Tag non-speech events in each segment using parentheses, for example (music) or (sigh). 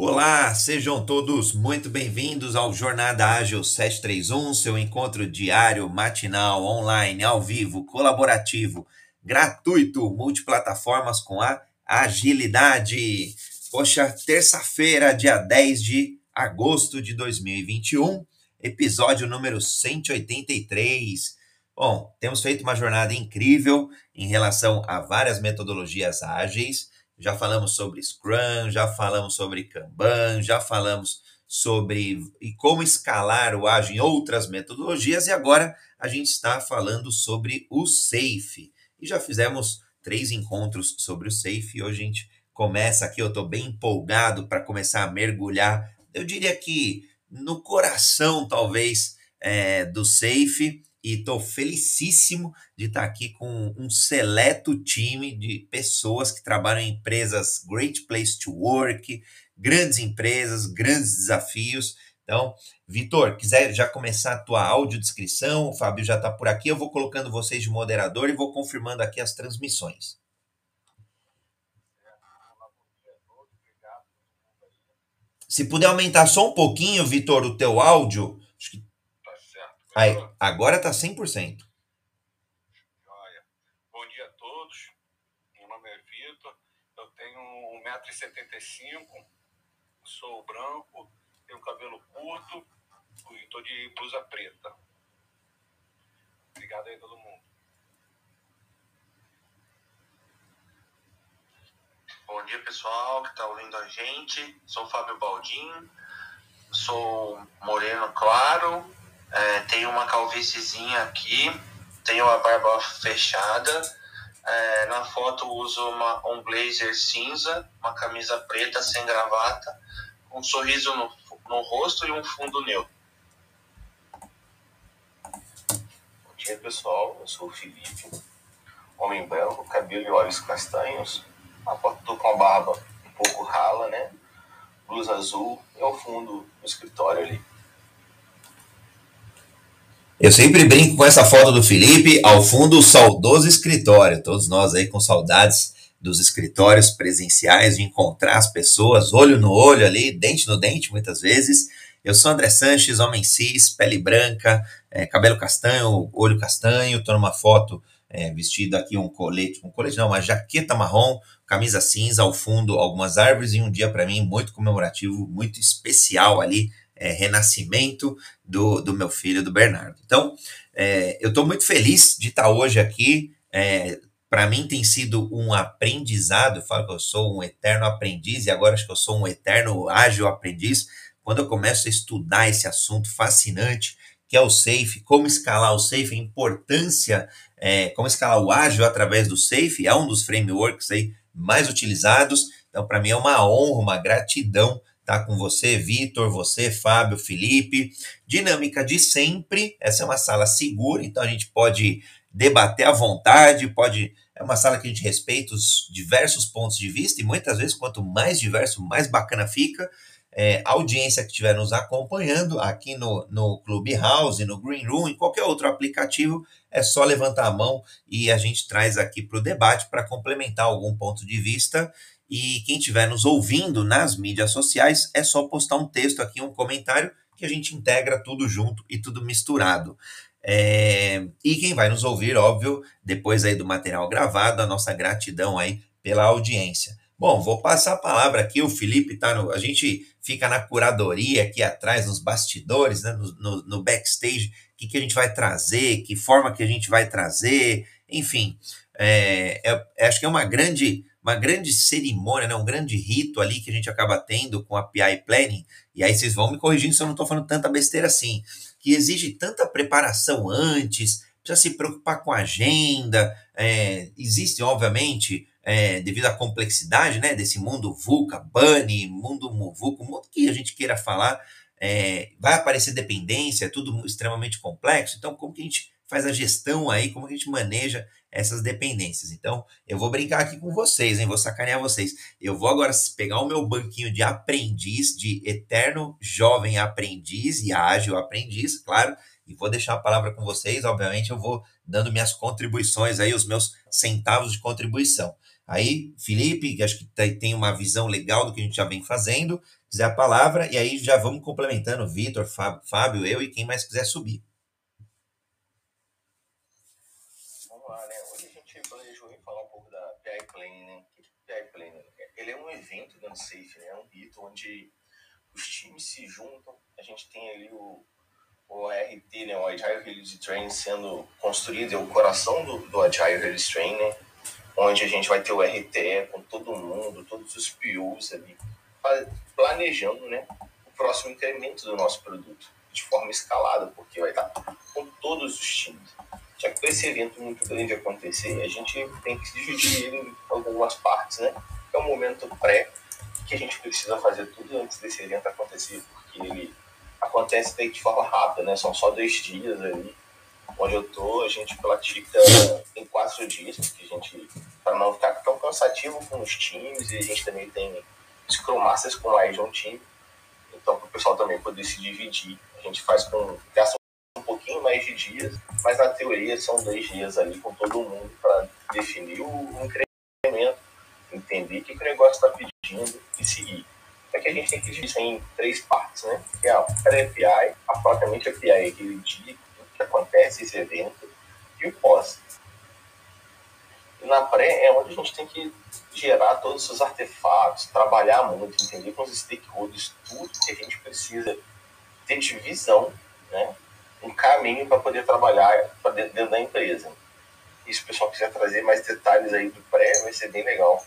Olá, sejam todos muito bem-vindos ao Jornada Ágil 731, seu encontro diário, matinal, online, ao vivo, colaborativo, gratuito, multiplataformas com a agilidade. Poxa, terça-feira, dia 10 de agosto de 2021, episódio número 183. Bom, temos feito uma jornada incrível em relação a várias metodologias ágeis já falamos sobre Scrum, já falamos sobre Kanban, já falamos sobre e como escalar o ágil em outras metodologias. E agora a gente está falando sobre o SAFe. E já fizemos três encontros sobre o SAFe. E hoje a gente começa aqui, eu estou bem empolgado para começar a mergulhar, eu diria que no coração talvez é, do SAFe e estou felicíssimo de estar aqui com um seleto time de pessoas que trabalham em empresas Great Place to Work, grandes empresas, grandes desafios. Então, Vitor, quiser já começar a tua audiodescrição, o Fábio já está por aqui, eu vou colocando vocês de moderador e vou confirmando aqui as transmissões. Se puder aumentar só um pouquinho, Vitor, o teu áudio, Aí, agora tá 100%. Olha, bom dia a todos. Meu nome é Vitor. Eu tenho 1,75m, sou branco, tenho cabelo curto e tô de blusa preta. Obrigado aí todo mundo. Bom dia pessoal que está ouvindo a gente. Sou Fábio Baldin, sou moreno claro, é, tenho uma calvíciezinha aqui, tenho a barba fechada. É, na foto uso uma, um blazer cinza, uma camisa preta sem gravata, um sorriso no, no rosto e um fundo neutro. Bom dia pessoal, eu sou o Felipe, homem branco, cabelo e olhos castanhos. A foto tô com a barba um pouco rala, né? Blusa azul e ao fundo do escritório ali. Eu sempre brinco com essa foto do Felipe, ao fundo o saudoso escritório. Todos nós aí com saudades dos escritórios presenciais, de encontrar as pessoas olho no olho ali, dente no dente muitas vezes. Eu sou André Sanches, homem cis, pele branca, é, cabelo castanho, olho castanho. Estou numa foto é, vestido aqui um colete, um colete não, uma jaqueta marrom, camisa cinza, ao fundo algumas árvores e um dia para mim muito comemorativo, muito especial ali é, renascimento do, do meu filho, do Bernardo. Então, é, eu estou muito feliz de estar hoje aqui. É, Para mim tem sido um aprendizado, eu falo que eu sou um eterno aprendiz e agora acho que eu sou um eterno ágil aprendiz. Quando eu começo a estudar esse assunto fascinante, que é o SAFE, como escalar o SAFE, a importância, é, como escalar o ágil através do SAFE, é um dos frameworks aí mais utilizados. Então, para mim é uma honra, uma gratidão tá com você, Vitor, você, Fábio, Felipe. Dinâmica de sempre. Essa é uma sala segura, então a gente pode debater à vontade, pode. É uma sala que a gente respeita os diversos pontos de vista, e muitas vezes, quanto mais diverso, mais bacana fica. É, a audiência que estiver nos acompanhando aqui no, no Clubhouse, no Green Room, em qualquer outro aplicativo, é só levantar a mão e a gente traz aqui para o debate para complementar algum ponto de vista e quem estiver nos ouvindo nas mídias sociais, é só postar um texto aqui, um comentário, que a gente integra tudo junto e tudo misturado. É... E quem vai nos ouvir, óbvio, depois aí do material gravado, a nossa gratidão aí pela audiência. Bom, vou passar a palavra aqui, o Felipe tá no. A gente fica na curadoria aqui atrás, nos bastidores, né, no, no, no backstage, o que, que a gente vai trazer, que forma que a gente vai trazer, enfim. É, é, acho que é uma grande uma grande cerimônia, né, um grande rito ali que a gente acaba tendo com a PI Planning, e aí vocês vão me corrigindo se eu não estou falando tanta besteira assim, que exige tanta preparação antes, precisa se preocupar com a agenda, é, existe, obviamente, é, devido à complexidade né, desse mundo VUCA, BUNNY, mundo VUCA, o mundo que a gente queira falar, é, vai aparecer dependência, é tudo extremamente complexo, então como que a gente faz a gestão aí, como que a gente maneja essas dependências. Então, eu vou brincar aqui com vocês, hein? Vou sacanear vocês. Eu vou agora pegar o meu banquinho de aprendiz, de eterno jovem aprendiz e ágil aprendiz, claro, e vou deixar a palavra com vocês. Obviamente, eu vou dando minhas contribuições aí, os meus centavos de contribuição. Aí, Felipe, que acho que tem uma visão legal do que a gente já vem fazendo, quiser a palavra, e aí já vamos complementando, Vitor, Fábio, eu e quem mais quiser subir. Vamos lá, né? Hoje a gente planejou falar um pouco da PI Planning, né? PI Planning, ele é um né? É um rito onde os times se juntam, a gente tem ali o o ART, né, o Agile Release Train, sendo construído, é o coração do, do Agile Release Train, né, onde a gente vai ter o RTE com todo mundo, todos os POs ali, planejando né, o próximo incremento do nosso produto de forma escalada, porque vai estar com todos os times. Já que esse evento muito grande acontecer, a gente tem que dividir em algumas partes, né? É um momento pré que a gente precisa fazer tudo antes desse evento acontecer, porque ele acontece de forma rápida, né? São só dois dias ali. Onde eu tô, a gente pratica em quatro dias, porque a gente, para não ficar tão cansativo com os times, e a gente também tem Scrum Masters com mais de um time. Então, para o pessoal também poder se dividir, a gente faz com. gasta um pouquinho mais de dias, mas na teoria são dois dias ali com todo mundo para definir o incremento, entender o que o negócio está pedindo e seguir é que a gente tem que dividir em três partes, né? Que é a pré-PI, a propriamente a PI, aquele dia que acontece esse evento, e o pós. E na pré é onde a gente tem que gerar todos os artefatos, trabalhar muito, entender com os stakeholders tudo que a gente precisa ter de visão, né? um caminho para poder trabalhar dentro da empresa. E se o pessoal quiser trazer mais detalhes aí do pré, vai ser bem legal.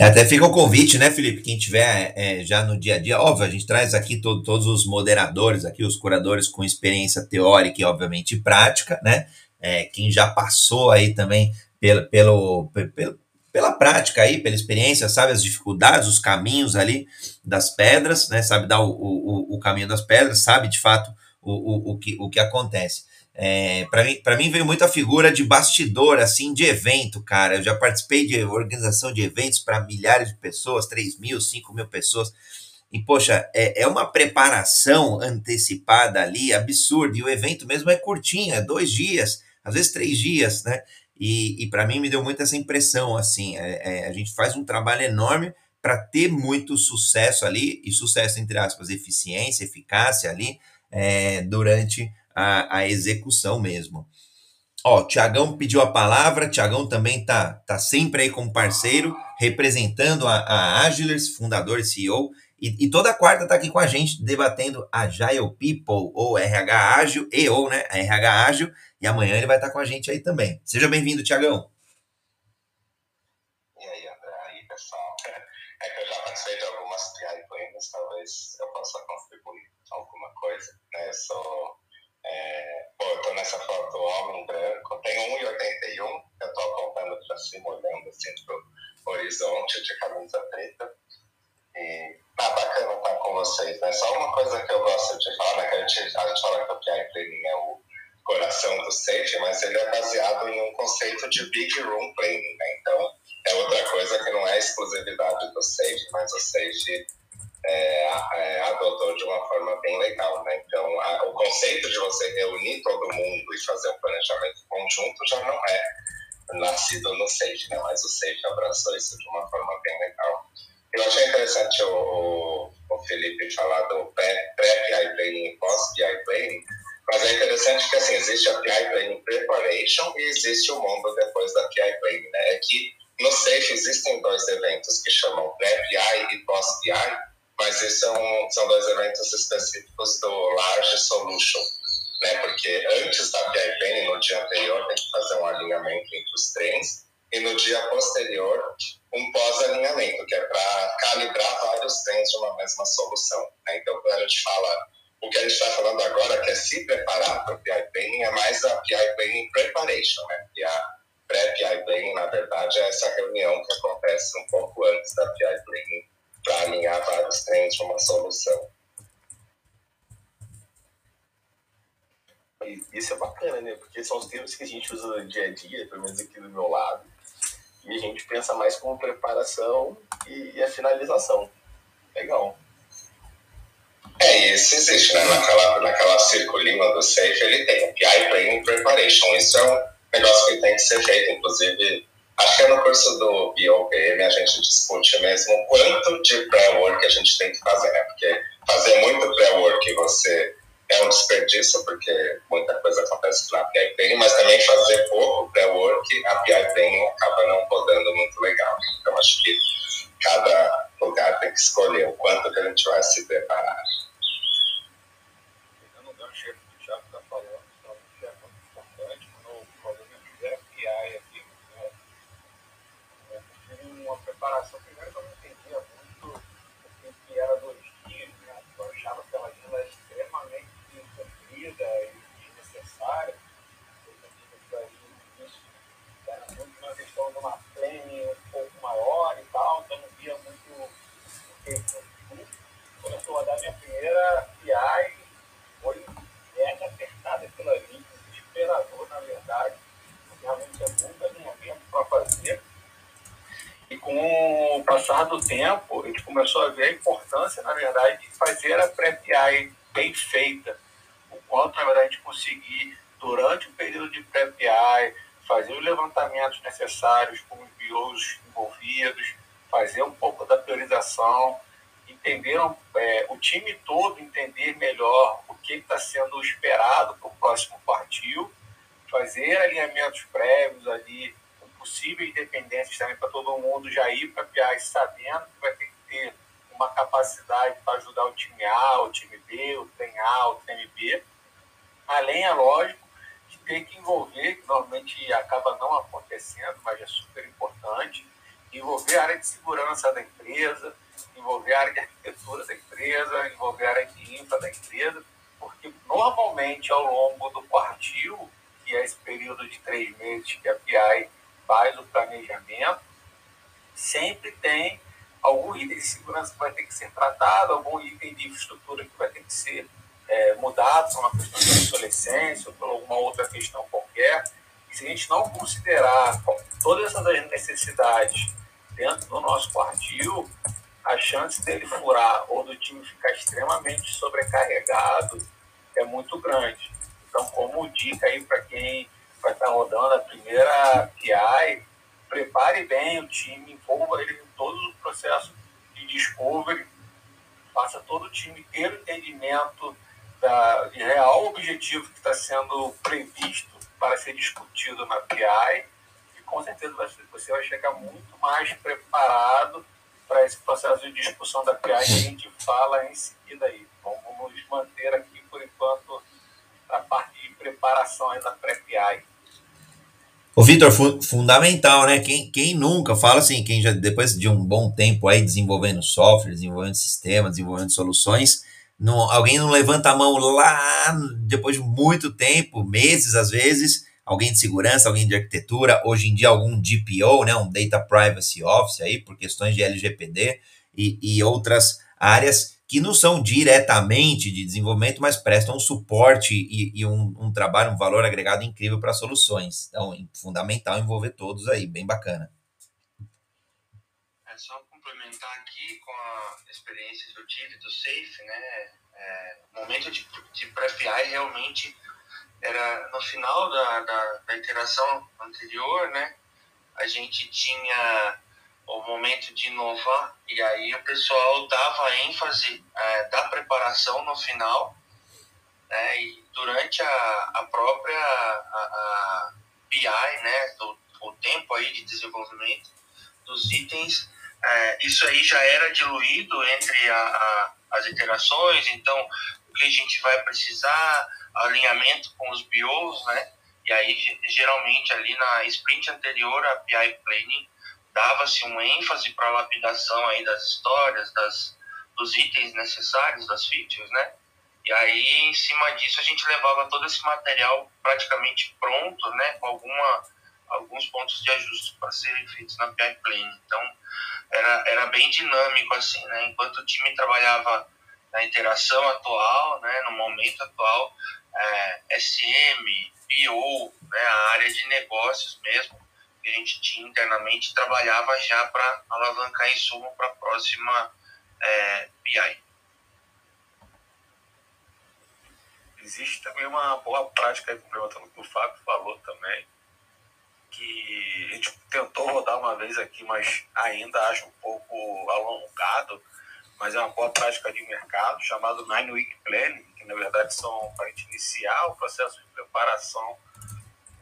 Até fica o convite, né, Felipe? Quem tiver é, já no dia a dia, óbvio, a gente traz aqui todo, todos os moderadores, aqui os curadores com experiência teórica e, obviamente, prática, né? É, quem já passou aí também pelo, pelo, pelo, pela prática aí, pela experiência, sabe as dificuldades, os caminhos ali das pedras, né? Sabe dar o, o, o caminho das pedras, sabe de fato o, o, o, que, o que acontece. É, para mim, mim veio muita figura de bastidor, assim, de evento, cara. Eu já participei de organização de eventos para milhares de pessoas, 3 mil, 5 mil pessoas. E, poxa, é, é uma preparação antecipada ali absurda. E o evento mesmo é curtinho, é dois dias, às vezes três dias, né? E, e para mim me deu muito essa impressão, assim. É, é, a gente faz um trabalho enorme para ter muito sucesso ali, e sucesso entre aspas, eficiência, eficácia ali, é, durante a, a execução mesmo. Ó, Tiagão pediu a palavra, Tiagão também tá, tá sempre aí como parceiro, representando a, a Agilers, fundador e CEO, e, e, toda quarta tá aqui com a gente, debatendo Agile People, ou RH Ágil, e ou, né, RH Ágil, e amanhã ele vai estar tá com a gente aí também. Seja bem-vindo, Tiagão. E aí, André, aí, pessoal. É que eu já participei de talvez eu possa contribuir alguma coisa, né, eu sou é, nessa foto homem branco, tenho 1,81, eu tô apontando para cima, olhando assim pro horizonte de camisa preta. E ah, bacana estar com vocês, né? Só uma coisa que eu gosto de falar, né? Que a gente, a gente fala que o PI Planning é o coração do Sage, mas ele é baseado em um conceito de Big Room Planning, né? Então, é outra coisa que não é exclusividade do Sage, mas o Sage é, é, adotou de uma forma bem legal. Né? Então, a, o conceito de você reunir todo mundo e fazer um planejamento conjunto já não é nascido no Sage, né? mas o Sage abraçou isso de uma forma bem legal. Eu achei interessante o, o Felipe falar do pré-PI Planning e pós-PI Planning, mas é interessante que assim, existe a PI Planning Preparation e existe o mundo depois da PI Planning. Né? É que no Safe existem dois eventos que chamam pré-PI e pós-PI, mas esses são, são dois eventos específicos do Large Solution, né? Porque antes da PIPN, no dia anterior, tem que fazer um alinhamento entre os trens, e no dia posterior, um pós-alinhamento, que é para calibrar vários trens de uma mesma solução. Né? Então, quando a gente fala, o que a gente está falando agora, que é se preparar para o PI é mais a PI Preparation, né? E a pré-PI na verdade, é essa reunião que acontece um pouco antes da PI para alinhar vários trens para uma solução. Isso é bacana, né? Porque são os termos que a gente usa no dia a dia, pelo menos aqui do meu lado. E a gente pensa mais como preparação e a finalização. Legal. É, isso existe, né? Naquela, naquela circulina do SAFE, ele tem o PI Planning Preparation. Isso é um negócio que tem que ser feito, inclusive Acho que é no curso do BOPM a gente discute mesmo quanto de pré-work a gente tem que fazer, né? Porque fazer muito pré-work você é um desperdício, porque muita coisa acontece na PI Planning, mas também fazer pouco pré-work, a PI Planning acaba não rodando muito legal. Então acho que cada lugar tem que escolher o quanto que a gente vai se preparar. Primeiro eu não entendia muito o que era dois dias, né? eu achava aquela vila extremamente comprida e desnecessária. Eu entendia que isso era muito uma questão de uma plane um pouco maior e tal, então não via muito o que Quando eu fui rodar minha primeira viagem, foi mega apertada aquilo ali, desesperador, na verdade. Realmente é muito alinhamento para fazer. E com o passar do tempo, a gente começou a ver a importância, na verdade, de fazer a pré-PI bem feita. O quanto, na verdade, a gente conseguir, durante o período de pré-PI, fazer os levantamentos necessários com os bios envolvidos, fazer um pouco da priorização, entender é, o time todo entender melhor o que está sendo esperado para o próximo quartil, fazer alinhamentos prévios ali possíveis dependências também para todo mundo já ir para a PI sabendo que vai ter que ter uma capacidade para ajudar o time A, o time B, o trem A, o trem B. Além, é lógico, de ter que envolver, que normalmente acaba não acontecendo, mas é super importante, envolver a área de segurança da empresa, envolver a área de arquitetura da empresa, envolver a área de infra da empresa, porque normalmente ao longo do quartil, que é esse período de três meses que a PI faz o planejamento, sempre tem algum item de segurança que vai ter que ser tratado, algum item de infraestrutura que vai ter que ser é, mudado por uma questão de obsolescência ou por alguma outra questão qualquer. E se a gente não considerar todas essas necessidades dentro do nosso quartil, a chance dele furar ou do time ficar extremamente sobrecarregado é muito grande. Então, como dica aí para quem vai estar rodando a primeira PI, prepare bem o time, envolva ele em todo o processo de discovery, faça todo o time ter o entendimento da, de real objetivo que está sendo previsto para ser discutido na PI, e com certeza você vai chegar muito mais preparado para esse processo de discussão da PI que a gente fala em seguida aí. Vamos nos manter aqui, por enquanto, a parte de preparação da pré-PI. O Vitor, fu fundamental, né? Quem, quem nunca fala assim, quem já depois de um bom tempo aí desenvolvendo software, desenvolvendo sistemas, desenvolvendo soluções, não, alguém não levanta a mão lá depois de muito tempo, meses às vezes, alguém de segurança, alguém de arquitetura, hoje em dia algum DPO, né? Um Data Privacy Office aí, por questões de LGPD e, e outras áreas que não são diretamente de desenvolvimento, mas prestam um suporte e, e um, um, trabalho, um valor agregado incrível para soluções. Então, é fundamental envolver todos aí, bem bacana. É só complementar aqui com a experiência que eu tive do Safe, né? É, o momento de, de pré-PI realmente era no final da, da, da interação anterior, né? A gente tinha o momento de inovar, e aí o pessoal dava ênfase é, da preparação no final, né, e durante a, a própria a, a PI, né, do, o tempo aí de desenvolvimento dos itens, é, isso aí já era diluído entre a, a, as iterações, então o que a gente vai precisar, alinhamento com os BIOS, né, e aí geralmente ali na sprint anterior a PI Planning dava-se um ênfase para a lapidação aí das histórias, das, dos itens necessários, das features, né? E aí, em cima disso, a gente levava todo esse material praticamente pronto, né? Com alguma, alguns pontos de ajuste para serem feitos na PI Plane. Então, era, era bem dinâmico, assim, né? Enquanto o time trabalhava na interação atual, né? No momento atual, é, SM, PO, né? A área de negócios mesmo, que a gente tinha internamente trabalhava já para alavancar insumo para a próxima é, BI. Existe também uma boa prática, complementando o que o Fábio falou também, que a gente tentou rodar uma vez aqui, mas ainda acho um pouco alongado, mas é uma boa prática de mercado, chamado Nine Week Planning, que na verdade são para a gente iniciar o processo de preparação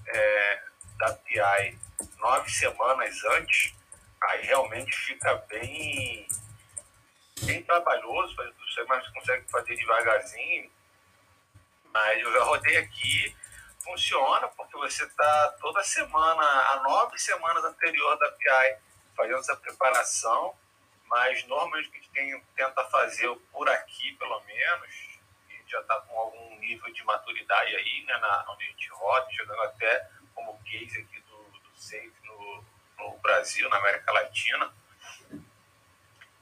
é, da PI nove semanas antes, aí realmente fica bem, bem trabalhoso, você mais consegue fazer devagarzinho, mas eu já rodei aqui funciona porque você está toda semana, a nove semanas anterior da PI, fazendo essa preparação, mas normalmente a gente tem, tenta fazer por aqui, pelo menos, já está com algum nível de maturidade aí, né, na, onde a gente roda, chegando até como case aqui no, no Brasil, na América Latina.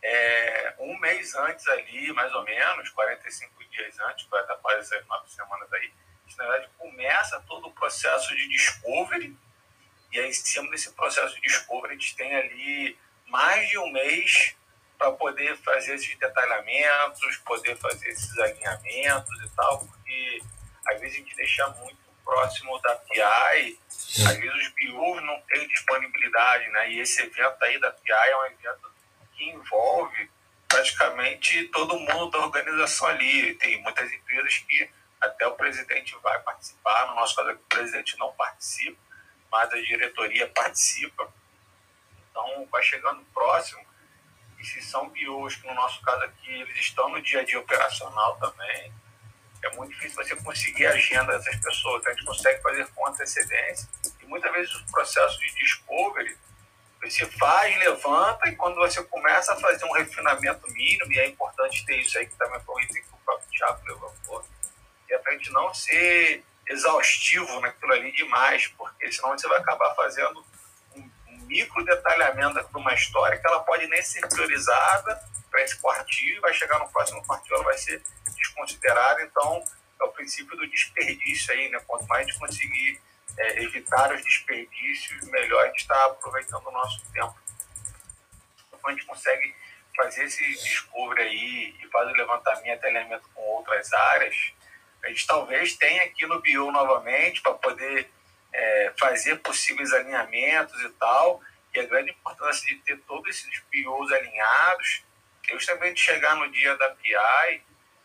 É, um mês antes ali, mais ou menos, 45 dias antes, vai estar quase essas nove semanas aí, na verdade, começa todo o processo de discovery, e aí, em cima desse processo de discovery, a gente tem ali mais de um mês para poder fazer esses detalhamentos, poder fazer esses alinhamentos e tal, porque às vezes a gente deixa muito próximo da PI, às vezes os BIOs não têm disponibilidade, né? E esse evento aí da PI é um evento que envolve praticamente todo mundo da organização ali. Tem muitas empresas que até o presidente vai participar. No nosso caso, o presidente não participa, mas a diretoria participa. Então, vai chegando próximo. E se são bios, que no nosso caso aqui, eles estão no dia a dia operacional também, é muito difícil você conseguir a agenda dessas pessoas. A gente consegue fazer com antecedência. E muitas vezes o processo de discovery, você faz, levanta, e quando você começa a fazer um refinamento mínimo, e é importante ter isso aí, que também foi um item que o próprio Thiago levantou, é para a gente não ser exaustivo naquilo ali demais, porque senão você vai acabar fazendo micro detalhamento de uma história que ela pode nem ser priorizada para esse quartil, vai chegar no próximo quartil, ela vai ser desconsiderada. Então, é o princípio do desperdício aí, né? Quanto mais a gente conseguir é, evitar os desperdícios, melhor a gente está aproveitando o nosso tempo. Quando a gente consegue fazer esse descobre aí e fazer o levantamento e alinhamento com outras áreas, a gente talvez tenha aqui no Bio novamente para poder é, fazer possíveis alinhamentos e tal. E a grande importância de ter todos esses BIOs alinhados, é justamente chegar no dia da PI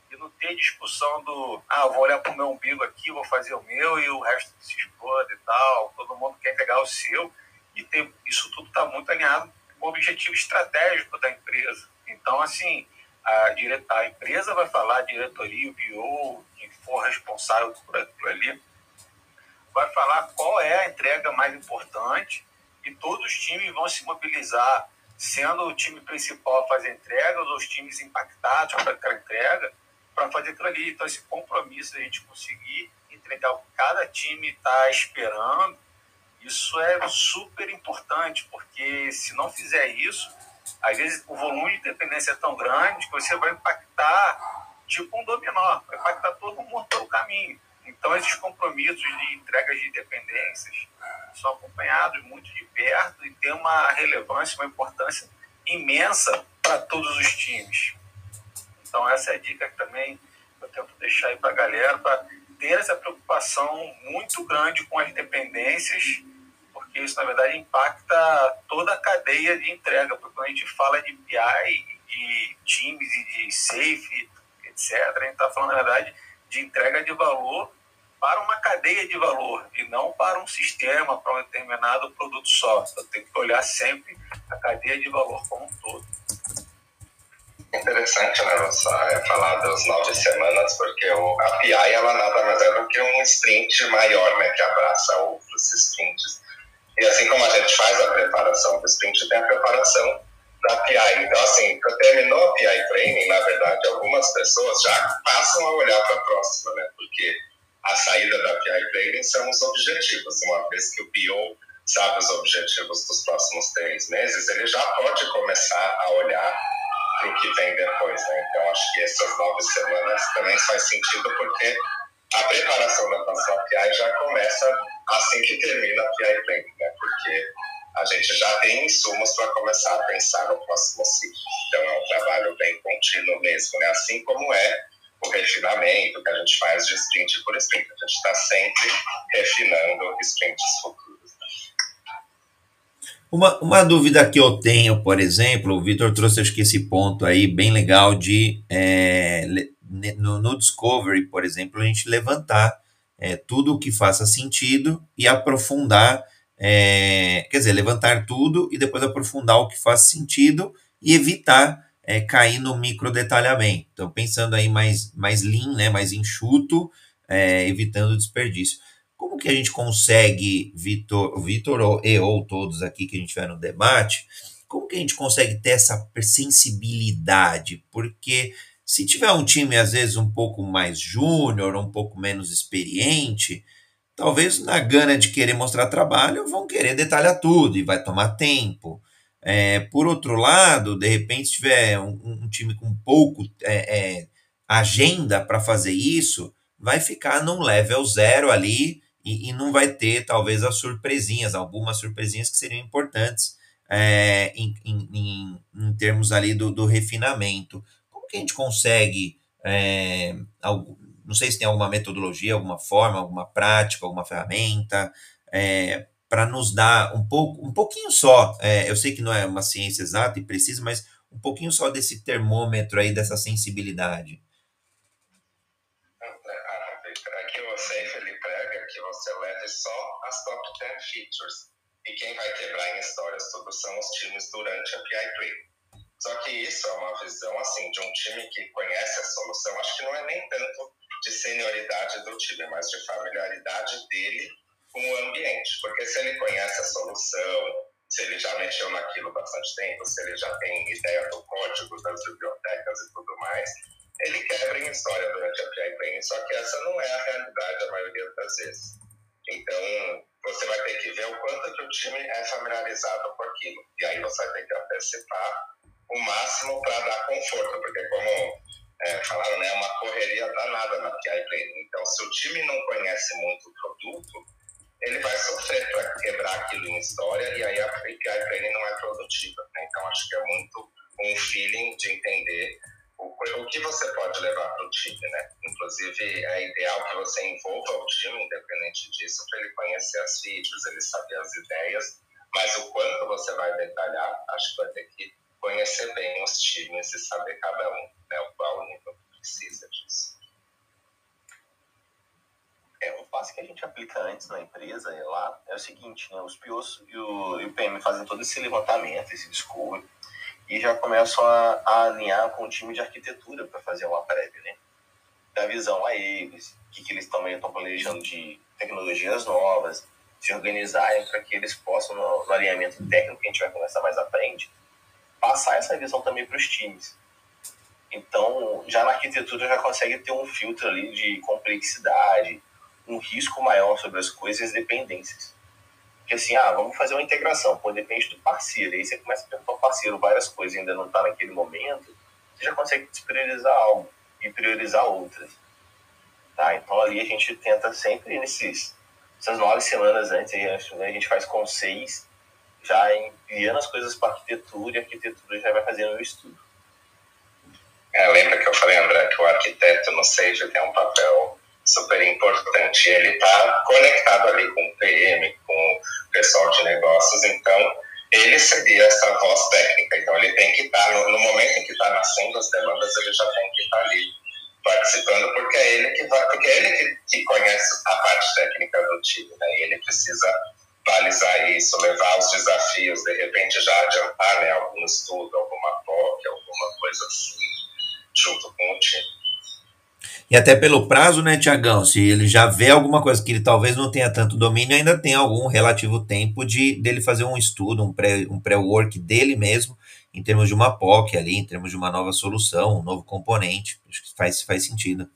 e não ter discussão do, ah, vou olhar para o meu umbigo aqui, vou fazer o meu e o resto se exploda e tal. Todo mundo quer pegar o seu. E ter, isso tudo está muito alinhado com o objetivo estratégico da empresa. Então, assim, a, dire, a empresa vai falar, a diretoria, o BIO, for responsável por aquilo ali, vai falar qual é a entrega mais importante e todos os times vão se mobilizar, sendo o time principal a fazer entrega, ou os times impactados com aquela entrega, para fazer aquilo ali. Então, esse compromisso de a gente conseguir entregar o que cada time está esperando, isso é super importante, porque se não fizer isso, às vezes o volume de dependência é tão grande que você vai impactar tipo um dominó, vai impactar todo mundo pelo caminho. Então, esses compromissos de entregas de dependências são acompanhados muito de perto e têm uma relevância, uma importância imensa para todos os times. Então, essa é a dica que também eu tento deixar aí para a galera, para ter essa preocupação muito grande com as dependências, porque isso, na verdade, impacta toda a cadeia de entrega. Porque quando a gente fala de BI, de times e de safe, etc. A gente está falando, na verdade, de entrega de valor para uma cadeia de valor e não para um sistema, para um determinado produto só. Então, tem que olhar sempre a cadeia de valor como um todo. Interessante, né, você falar das nove semanas, porque o, a PI ela nada mais é do que um sprint maior, né, que abraça outros sprints. E assim como a gente faz a preparação do sprint, tem a preparação da PI. Então, assim, terminou a PI Training, na verdade, algumas pessoas já passam a olhar para a próxima, né? Porque a saída da PI Training são os objetivos. Uma vez que o PO sabe os objetivos dos próximos três meses, ele já pode começar a olhar para o que vem depois, né? Então, acho que essas nove semanas também faz sentido porque a preparação da próxima PI já começa assim que termina a PI Training, né? Porque a gente já tem insumos para começar a pensar no próximo ciclo. Então é um trabalho bem contínuo mesmo, né? assim como é o refinamento que a gente faz de sprint por sprint. A gente está sempre refinando sprints futuros. Uma, uma dúvida que eu tenho, por exemplo, o Vitor trouxe acho que esse ponto aí bem legal de é, no, no, Discovery, por exemplo, a gente levantar é, tudo o que faça sentido e aprofundar, é, quer dizer, levantar tudo e depois aprofundar o que faz sentido e evitar é, cair no micro detalhamento. Então, pensando aí mais, mais lean, né, mais enxuto, é, evitando desperdício. Como que a gente consegue, Vitor, Vitor ou, e ou todos aqui que a gente vai no debate, como que a gente consegue ter essa sensibilidade? Porque se tiver um time, às vezes, um pouco mais júnior, um pouco menos experiente, talvez na gana de querer mostrar trabalho, vão querer detalhar tudo e vai tomar tempo. É, por outro lado, de repente, se tiver um, um time com pouco é, é, agenda para fazer isso, vai ficar num level zero ali e, e não vai ter, talvez, as surpresinhas, algumas surpresinhas que seriam importantes é, em, em, em, termos ali do, do refinamento. Como que a gente consegue, é, não sei se tem alguma metodologia, alguma forma, alguma prática, alguma ferramenta, é, para nos dar um pouco, um pouquinho só, é, eu sei que não é uma ciência exata e precisa, mas um pouquinho só desse termômetro aí, dessa sensibilidade. você leve só as top 10 features. E quem vai quebrar em histórias tudo são os times durante a PI Play. Só que isso é uma visão assim de um time que conhece a solução. Acho que não é nem tanto de senioridade do time, mas de familiaridade dele com o ambiente. Porque se ele conhece a solução, se ele já mexeu naquilo bastante tempo, se ele já tem ideia do código, das bibliotecas e tudo mais, ele quebra em história durante a Play. Só que essa não é a realidade a maioria das vezes. Então, você vai ter que ver o quanto que o time é familiarizado com aquilo. E aí você vai ter que antecipar o máximo para dar conforto, porque como é, falaram, né, é uma correria danada na Planning. Então, se o time não conhece muito o produto, ele vai sofrer para quebrar aquilo em história e aí a Planning não é produtiva. Né? Então, acho que é muito um feeling de entender o, o que você pode levar para o time, né? Inclusive, é ideal que você envolva o time, independente disso, para ele conhecer as features, ele saber as ideias, mas o quanto você vai detalhar, acho que vai ter que conhecer bem os times e saber cada um, né? O qual nível precisa disso. É, um passo que a gente aplica antes na empresa é lá é o seguinte, né? Os POs e o, e o PM fazem todo esse levantamento, esse discovery, e já começam a, a alinhar com o time de arquitetura para fazer uma prévia, né? Dar visão a eles, o que, que eles também estão planejando de tecnologias novas, se organizarem para que eles possam, no, no, alinhamento técnico que a gente vai conversar mais à frente, passar essa visão também para os times. Então, já na arquitetura já consegue ter um filtro ali de complexidade, um risco maior sobre as coisas e as dependências. Porque assim, ah, vamos fazer uma integração, pô, depende do parceiro. Aí você começa a perguntar ao parceiro várias coisas ainda não está naquele momento, você já consegue despriorizar algo e priorizar outras. Tá? Então ali a gente tenta sempre nesses essas nove semanas antes, a gente faz com seis, já enviando as coisas para arquitetura e a arquitetura já vai fazendo o estudo. É, lembra que eu falei, André, que o arquiteto no Sage tem um papel super importante. Ele está conectado ali com o PM, com o pessoal de negócios, então ele seria essa voz técnica. Então ele tem que estar, tá, no, no, momento em que está nascendo as demandas, ele já tem que estar tá ali participando, porque é ele que vai, porque é ele que, que conhece a parte técnica do time, né? E ele precisa balizar isso, levar os desafios, de repente já adiantar né, algum estudo, alguma POC, alguma coisa assim, junto com o time. E até pelo prazo, né, Tiagão? Se ele já vê alguma coisa que ele talvez não tenha tanto domínio, ainda tem algum relativo tempo de dele fazer um estudo, um pré-work um pré dele mesmo, em termos de uma POC ali, em termos de uma nova solução, um novo componente. Acho que faz, faz sentido.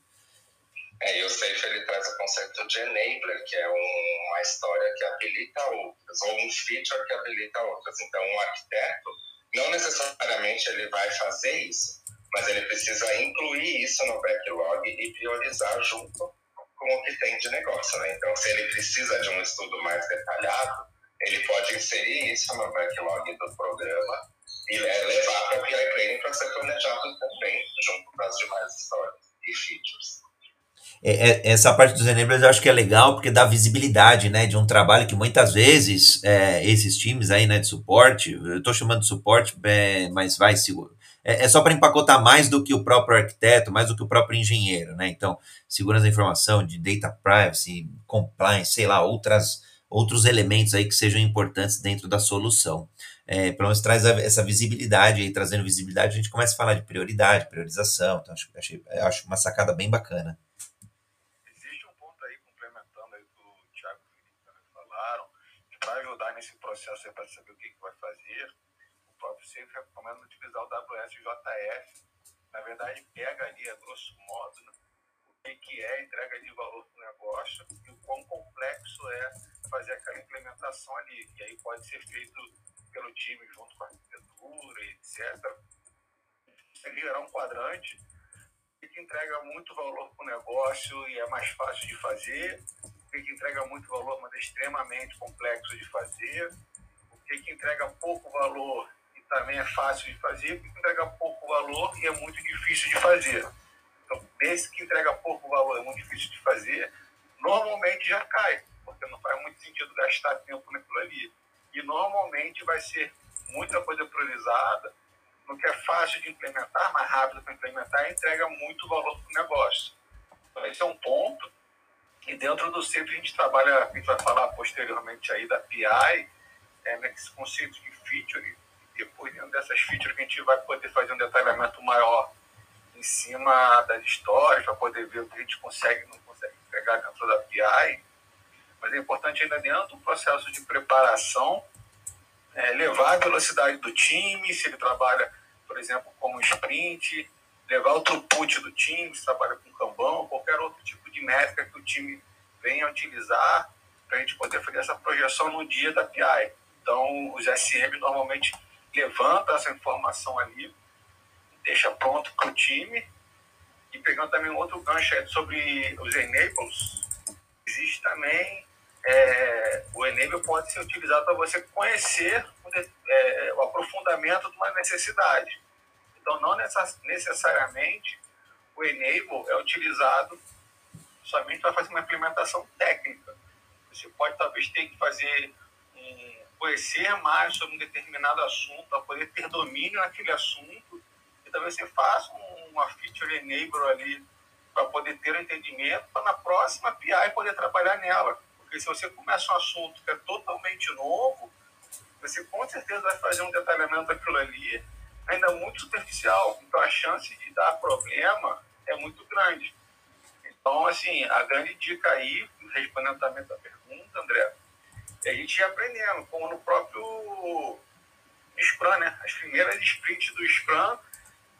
É, e o Safe ele traz o conceito de enabler, que é um, uma história que habilita outras, ou um feature que habilita outras. Então, um arquiteto, não necessariamente ele vai fazer isso, mas ele precisa incluir isso no backlog e priorizar junto com o que tem de negócio. Né? Então, se ele precisa de um estudo mais detalhado, ele pode inserir isso no backlog do programa e levar para o PI Planning para ser planejado também, junto com as demais histórias e features. É, é, essa parte dos enablers eu acho que é legal porque dá visibilidade, né, de um trabalho que muitas vezes é, esses times aí, né, de suporte, eu estou chamando de suporte, é, mas vai seguro. É, é só para empacotar mais do que o próprio arquiteto, mais do que o próprio engenheiro, né? Então, segurança da informação, de data privacy, compliance, sei lá, outras, outros elementos aí que sejam importantes dentro da solução. É, pelo menos traz essa visibilidade aí, trazendo visibilidade, a gente começa a falar de prioridade, priorização. Então, acho, achei, acho uma sacada bem bacana. processo para saber o que, que vai fazer, próprio SAFE recomenda utilizar o WSJF. Na verdade, pega ali, a grosso modo, né, o que é entrega de valor para o negócio e o quão complexo é fazer aquela implementação ali. E aí pode ser feito pelo time junto com a arquitetura, etc. Ele gerar um quadrante que entrega muito valor para o negócio e é mais fácil de fazer que, que entrega muito valor, mas é extremamente complexo de fazer, o que, entrega pouco valor também é fácil de fazer, o que, que entrega pouco valor e é muito difícil de fazer. Então, esse que entrega pouco valor é muito difícil de fazer, normalmente já cai, porque não faz muito sentido gastar tempo naquilo ali. E normalmente vai ser muita coisa priorizada, no que é fácil de implementar, mais rápido para implementar, entrega muito valor para o negócio. Então, esse é um ponto. E dentro do centro a gente trabalha, a gente vai falar posteriormente aí da PI, é, né, esse conceito de feature, e depois dentro dessas features que a gente vai poder fazer um detalhamento maior em cima das histórias, para poder ver o que a gente consegue e não consegue entregar dentro da PI. Mas é importante ainda dentro do processo de preparação, é, levar a velocidade do time, se ele trabalha, por exemplo, como sprint, levar o throughput do time, se trabalha com Kanban, qualquer outro tipo de métrica que o time venha utilizar para a gente poder fazer essa projeção no dia da PI. Então, os SM normalmente levantam essa informação ali, deixa pronto para o time. E pegando também outro gancho sobre os enables, existe também é, o enable pode ser utilizado para você conhecer o, é, o aprofundamento de uma necessidade. Então, não necessariamente o enable é utilizado somente para fazer uma implementação técnica. Você pode talvez ter que fazer um, conhecer mais sobre um determinado assunto, para poder ter domínio naquele assunto, e talvez você faça uma feature enable ali para poder ter um entendimento, para na próxima API poder trabalhar nela. Porque se você começa um assunto que é totalmente novo, você com certeza vai fazer um detalhamento daquilo ali ainda muito superficial, então a chance de dar problema é muito grande. Então, assim, a grande dica aí, respondendo também a pergunta, André, é a gente ir aprendendo, como no próprio Scrum, né? As primeiras sprints do Scrum,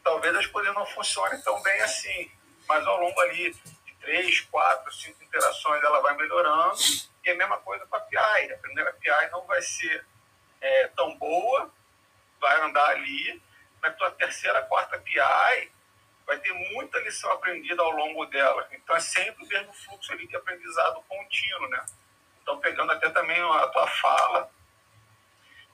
talvez as coisas não funcionem tão bem assim, mas ao longo ali de três, quatro, cinco interações ela vai melhorando, e a mesma coisa com a PI. A primeira PI não vai ser é, tão boa, vai andar ali, na tua terceira, quarta PI, vai ter muita lição aprendida ao longo dela. Então é sempre o mesmo fluxo ali de aprendizado contínuo, né? Então, pegando até também a tua fala,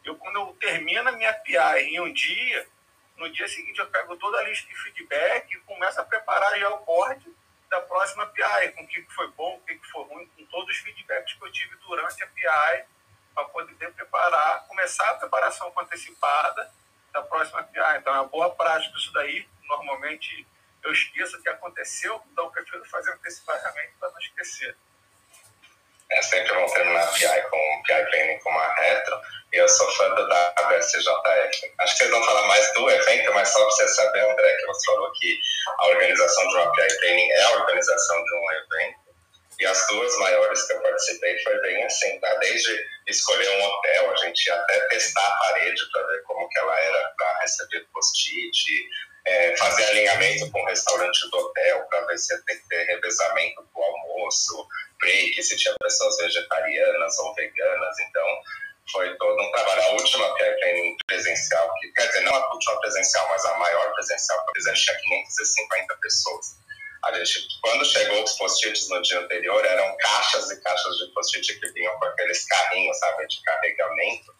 eu quando eu termino a minha PI em um dia, no dia seguinte eu pego toda a lista de feedback e começo a preparar já o board da próxima PI, com o que foi bom, o que foi ruim, com todos os feedbacks que eu tive durante a PI, para poder preparar, começar a preparação antecipada da próxima piada. Então é uma boa prática isso daí. Normalmente eu esqueço o que aconteceu, então eu prefiro fazer antecipadamente para não esquecer. É sempre bom terminar PI com PI Planning com uma retro. E eu sou fã da WSJF. Acho que vocês vão falar mais do evento, mas só para você saber, André, que você falou que a organização de uma PI Planning é a organização de um evento. E as duas maiores que eu participei foi bem assim, tá? Desde escolher um hotel, a gente ia até testar a parede para ver como que ela era para receber post-it, é, fazer alinhamento com o restaurante do hotel para ver se tem que ter revezamento para o almoço, break, se tinha pessoas vegetarianas ou veganas. Então, foi todo um trabalho. A última PRN presencial, que, quer dizer, não a última presencial, mas a maior presencial que eu fiz, tinha 550 pessoas. A gente, quando chegou os post-its no dia anterior, eram caixas e caixas de post-it que vinham com aqueles carrinhos, sabe, de carregamento.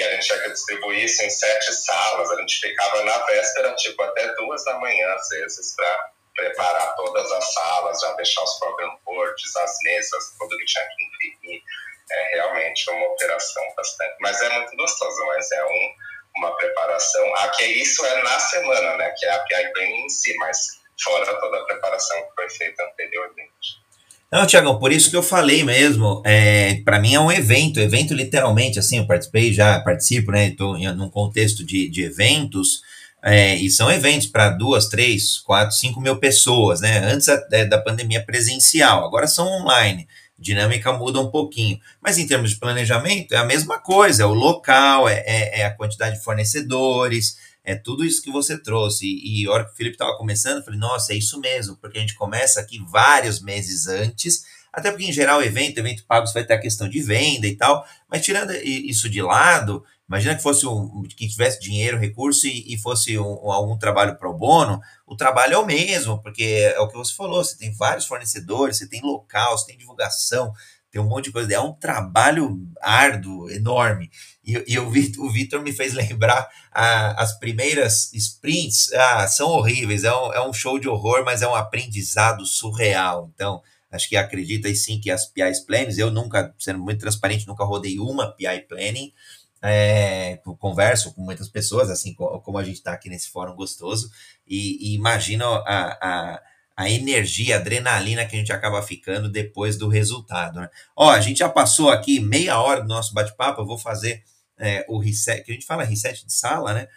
E a gente tinha que distribuir isso em sete salas. A gente ficava na véspera, tipo, até duas da manhã, às vezes, para preparar todas as salas, já deixar os program boards, as mesas, tudo que tinha que imprimir. É realmente uma operação bastante. Mas é muito gostoso, mas é um, uma preparação. Aqui ah, isso é na semana, né? Que é a PI em si, mas fora toda a preparação que foi feita anteriormente. Não, Tiagão, por isso que eu falei mesmo, é, para mim é um evento, evento literalmente, assim, eu participei, já participo, né, estou num contexto de, de eventos, é, e são eventos para duas, três, quatro, cinco mil pessoas, né, antes da, da pandemia presencial, agora são online, dinâmica muda um pouquinho, mas em termos de planejamento é a mesma coisa, é o local, é, é, é a quantidade de fornecedores, é tudo isso que você trouxe. E, a hora que o Felipe estava começando, eu falei, nossa, é isso mesmo, porque a gente começa aqui vários meses antes, até porque, em geral, evento, evento pago, você vai ter a questão de venda e tal, mas tirando isso de lado, imagina que fosse um, que tivesse dinheiro, recurso e, e fosse um, algum trabalho pro bono, o trabalho é o mesmo, porque é o que você falou, você tem vários fornecedores, você tem local, você tem divulgação, tem um monte de coisa. É um trabalho árduo, enorme. E, e o Vitor me fez lembrar ah, as primeiras sprints. Ah, são horríveis, é um, é um show de horror, mas é um aprendizado surreal. Então, acho que acredita e sim que as PI Plannings, eu nunca, sendo muito transparente, nunca rodei uma PI Planning. É, converso com muitas pessoas, assim como a gente está aqui nesse fórum gostoso, e, e imagino a, a a energia, a adrenalina que a gente acaba ficando depois do resultado. Né? Ó, a gente já passou aqui meia hora do nosso bate-papo, eu vou fazer é, o reset, que a gente fala reset de sala, né?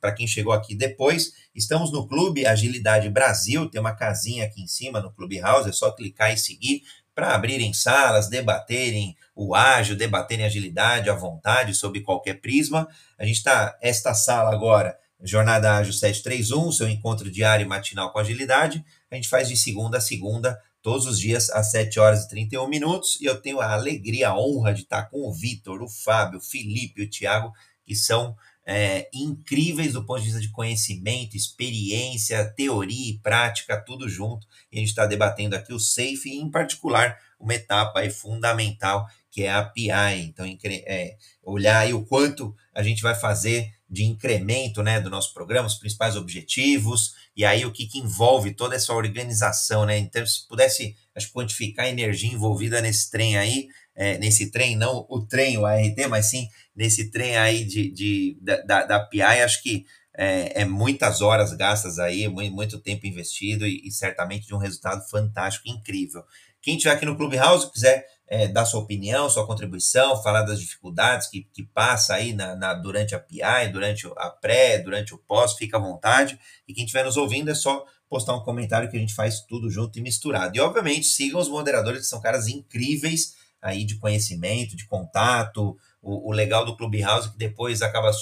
Para quem chegou aqui depois, estamos no Clube Agilidade Brasil, tem uma casinha aqui em cima no Clubhouse, é só clicar e seguir para abrirem salas, debaterem o ágil, debaterem agilidade à vontade sobre qualquer prisma. A gente está, esta sala agora, Jornada Ágil 731, seu encontro diário e matinal com agilidade. A gente faz de segunda a segunda, todos os dias, às 7 horas e 31 minutos. E eu tenho a alegria, a honra de estar com o Vitor, o Fábio, o Felipe o Thiago, que são é, incríveis do ponto de vista de conhecimento, experiência, teoria e prática, tudo junto. E a gente está debatendo aqui o SAFE, e em particular, uma etapa aí fundamental, que é a PI. Então, é, olhar aí o quanto a gente vai fazer de incremento né, do nosso programa, os principais objetivos, e aí o que, que envolve toda essa organização, né? Então, se pudesse acho, quantificar a energia envolvida nesse trem aí, é, nesse trem, não o trem, o ART, mas sim nesse trem aí de, de, da, da PI, acho que é, é, muitas horas gastas aí, muito, muito tempo investido e, e, certamente de um resultado fantástico, incrível. Quem estiver aqui no Clubhouse, quiser é, dar sua opinião, sua contribuição, falar das dificuldades que, que passa aí na, na, durante a PI, durante a pré, durante o pós, fica à vontade. E quem estiver nos ouvindo é só postar um comentário que a gente faz tudo junto e misturado. E, obviamente, sigam os moderadores, que são caras incríveis aí de conhecimento, de contato. O, o legal do Clubhouse é que depois acaba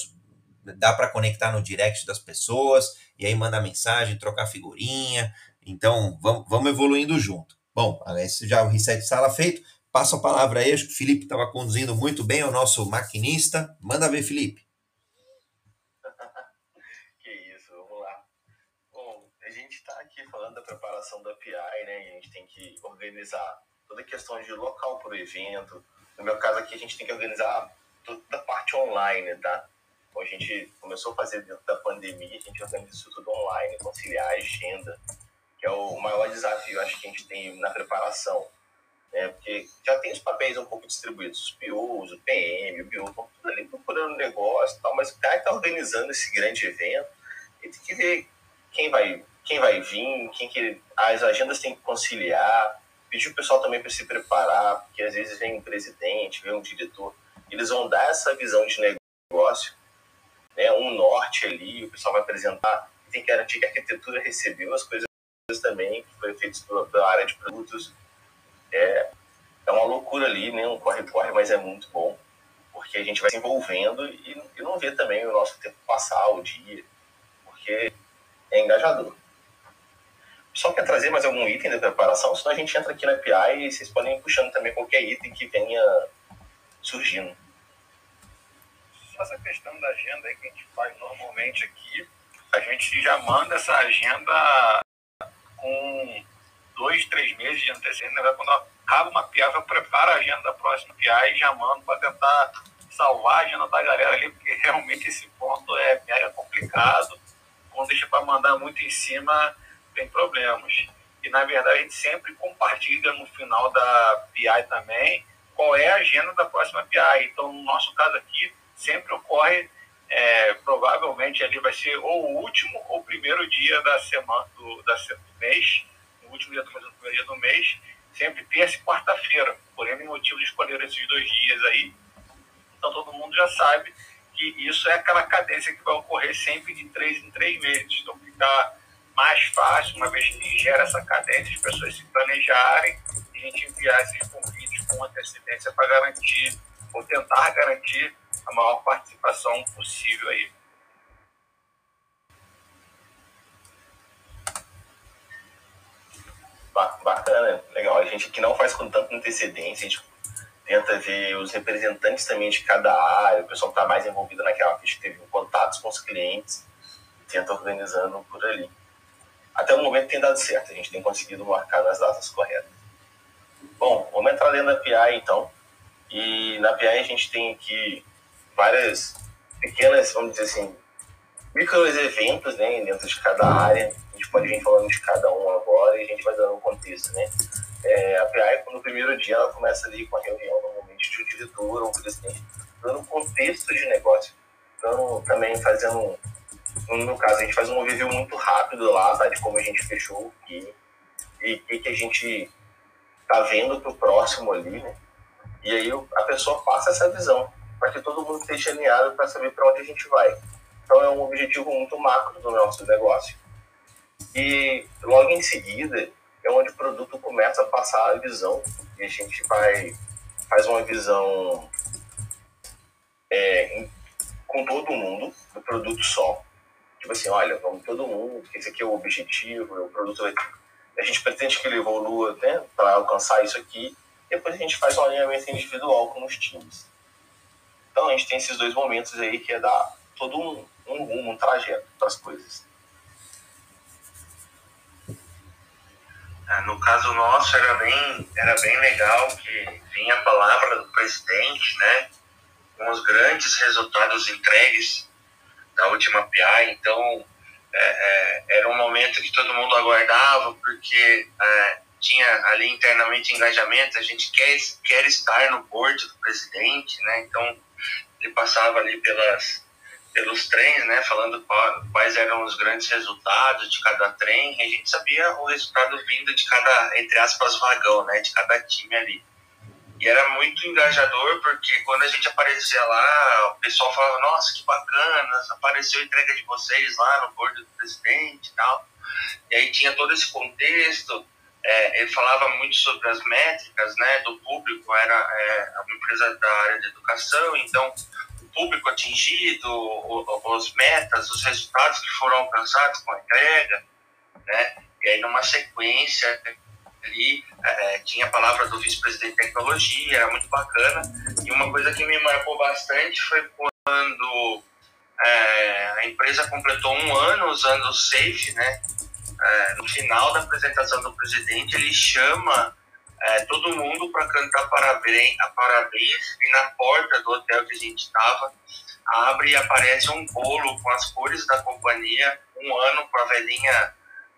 dá para conectar no direct das pessoas e aí mandar mensagem, trocar figurinha. Então, vamos, vamos evoluindo junto. Bom, esse já o reset sala feito. Passo a palavra aí, acho que o Felipe estava conduzindo muito bem, o nosso maquinista. Manda ver, Felipe. (laughs) que isso, vamos lá. Bom, a gente está aqui falando da preparação da PI, né? A gente tem que organizar toda a questão de local para o evento. No meu caso aqui, a gente tem que organizar toda a parte online, tá? Então, a gente começou a fazer dentro da pandemia, a gente organiza isso tudo online, conciliar a agenda, que é o maior desafio, acho que a gente tem na preparação né? Porque já tem os papéis um pouco distribuídos, os POs, o PM, o BO, estão tudo ali procurando negócio e tal, mas o cara está organizando esse grande evento, ele tem que ver quem vai, quem vai vir, quem que as agendas tem que conciliar, pedir o pessoal também para se preparar, porque às vezes vem um presidente, vem um diretor, eles vão dar essa visão de negócio, né, um norte ali, o pessoal vai apresentar, tem que garantir que a arquitetura recebeu as coisas também, que foi feito pela área de produtos, é, é uma loucura ali, né? Um corre-corre, mas é muito bom, porque a gente vai se envolvendo e, e não vê também o nosso tempo passar, o dia, porque é engajador. Só quer trazer mais algum item da preparação? Senão a gente entra aqui na API e vocês podem ir puxando também qualquer item que venha surgindo. Essa questão da agenda que a gente faz normalmente aqui, a gente já manda essa agenda com dois, três meses de antecedência, né? quando acaba uma PIA, eu preparo a agenda da próxima PIA e já mando para tentar salvar a agenda da galera ali, porque realmente esse ponto é mega complicado. Quando deixa para mandar muito em cima, tem problemas. E, na verdade, a gente sempre compartilha no final da PI também qual é a agenda da próxima PI. Então, no nosso caso aqui, sempre ocorre, é, provavelmente ali vai ser ou o último ou o primeiro dia da semana, do, da, do mês, o último dia do o primeiro dia do mês, sempre terça e quarta-feira. Por N motivo de escolher esses dois dias aí. Então, todo mundo já sabe que isso é aquela cadência que vai ocorrer sempre de três em três meses. Então, fica mais fácil, uma vez que gera essa cadência, as pessoas se planejarem e a gente enviar esses convites com antecedência para garantir, ou tentar garantir, a maior participação possível aí. Bacana, legal. A gente aqui não faz com tanta antecedência, a gente tenta ver os representantes também de cada área, o pessoal que está mais envolvido naquela ficha, teve contatos com os clientes, tenta organizando por ali até o momento tem dado certo, a gente tem conseguido marcar nas datas corretas. Bom, vamos entrar dentro da PI então. E na PI a gente tem aqui várias pequenas, vamos dizer assim, micros eventos né, dentro de cada área. A gente pode vir falando de cada um agora e a gente vai dando um contexto. Né? É, a PI, no primeiro dia, ela começa ali com a reunião normalmente de um diretor ou presidente, dando contexto de negócio. Então, também fazendo no caso, a gente faz um overview muito rápido lá, tá? De como a gente fechou e o que, que a gente tá vendo pro próximo ali, né? E aí a pessoa passa essa visão, para que todo mundo esteja alinhado para saber para onde a gente vai. Então é um objetivo muito macro do nosso negócio. E logo em seguida é onde o produto começa a passar a visão e a gente vai faz uma visão é, com todo mundo do produto só tipo assim, olha, vamos todo mundo, esse aqui é o objetivo, o produto. A gente pretende que ele evolua né, para alcançar isso aqui, depois a gente faz um alinhamento individual com os times. Então a gente tem esses dois momentos aí que é dar todo um, um rumo, um trajeto para as coisas. É, no caso nosso era bem, era bem legal que vinha a palavra do presidente, né, com os grandes resultados entregues da última PI, então é, é, era um momento que todo mundo aguardava, porque é, tinha ali internamente engajamento, a gente quer, quer estar no board do presidente, né? Então ele passava ali pelas, pelos trens, né? Falando quais eram os grandes resultados de cada trem, e a gente sabia o resultado vindo de cada, entre aspas, vagão, né? De cada time ali. E era muito engajador, porque quando a gente aparecia lá, o pessoal falava, nossa, que bacana, apareceu a entrega de vocês lá no board do presidente e tal. E aí tinha todo esse contexto, é, ele falava muito sobre as métricas né, do público, era é, uma empresa da área de educação, então público atingido, os metas, os resultados que foram alcançados com a entrega, né? E aí numa sequência ali, é, tinha a palavra do vice-presidente de tecnologia, era muito bacana. E uma coisa que me marcou bastante foi quando é, a empresa completou um ano usando o Safe, né? É, no final da apresentação do presidente, ele chama é, todo mundo para cantar parabéns, parabéns e na porta do hotel que a gente estava abre e aparece um bolo com as cores da companhia, um ano com a velhinha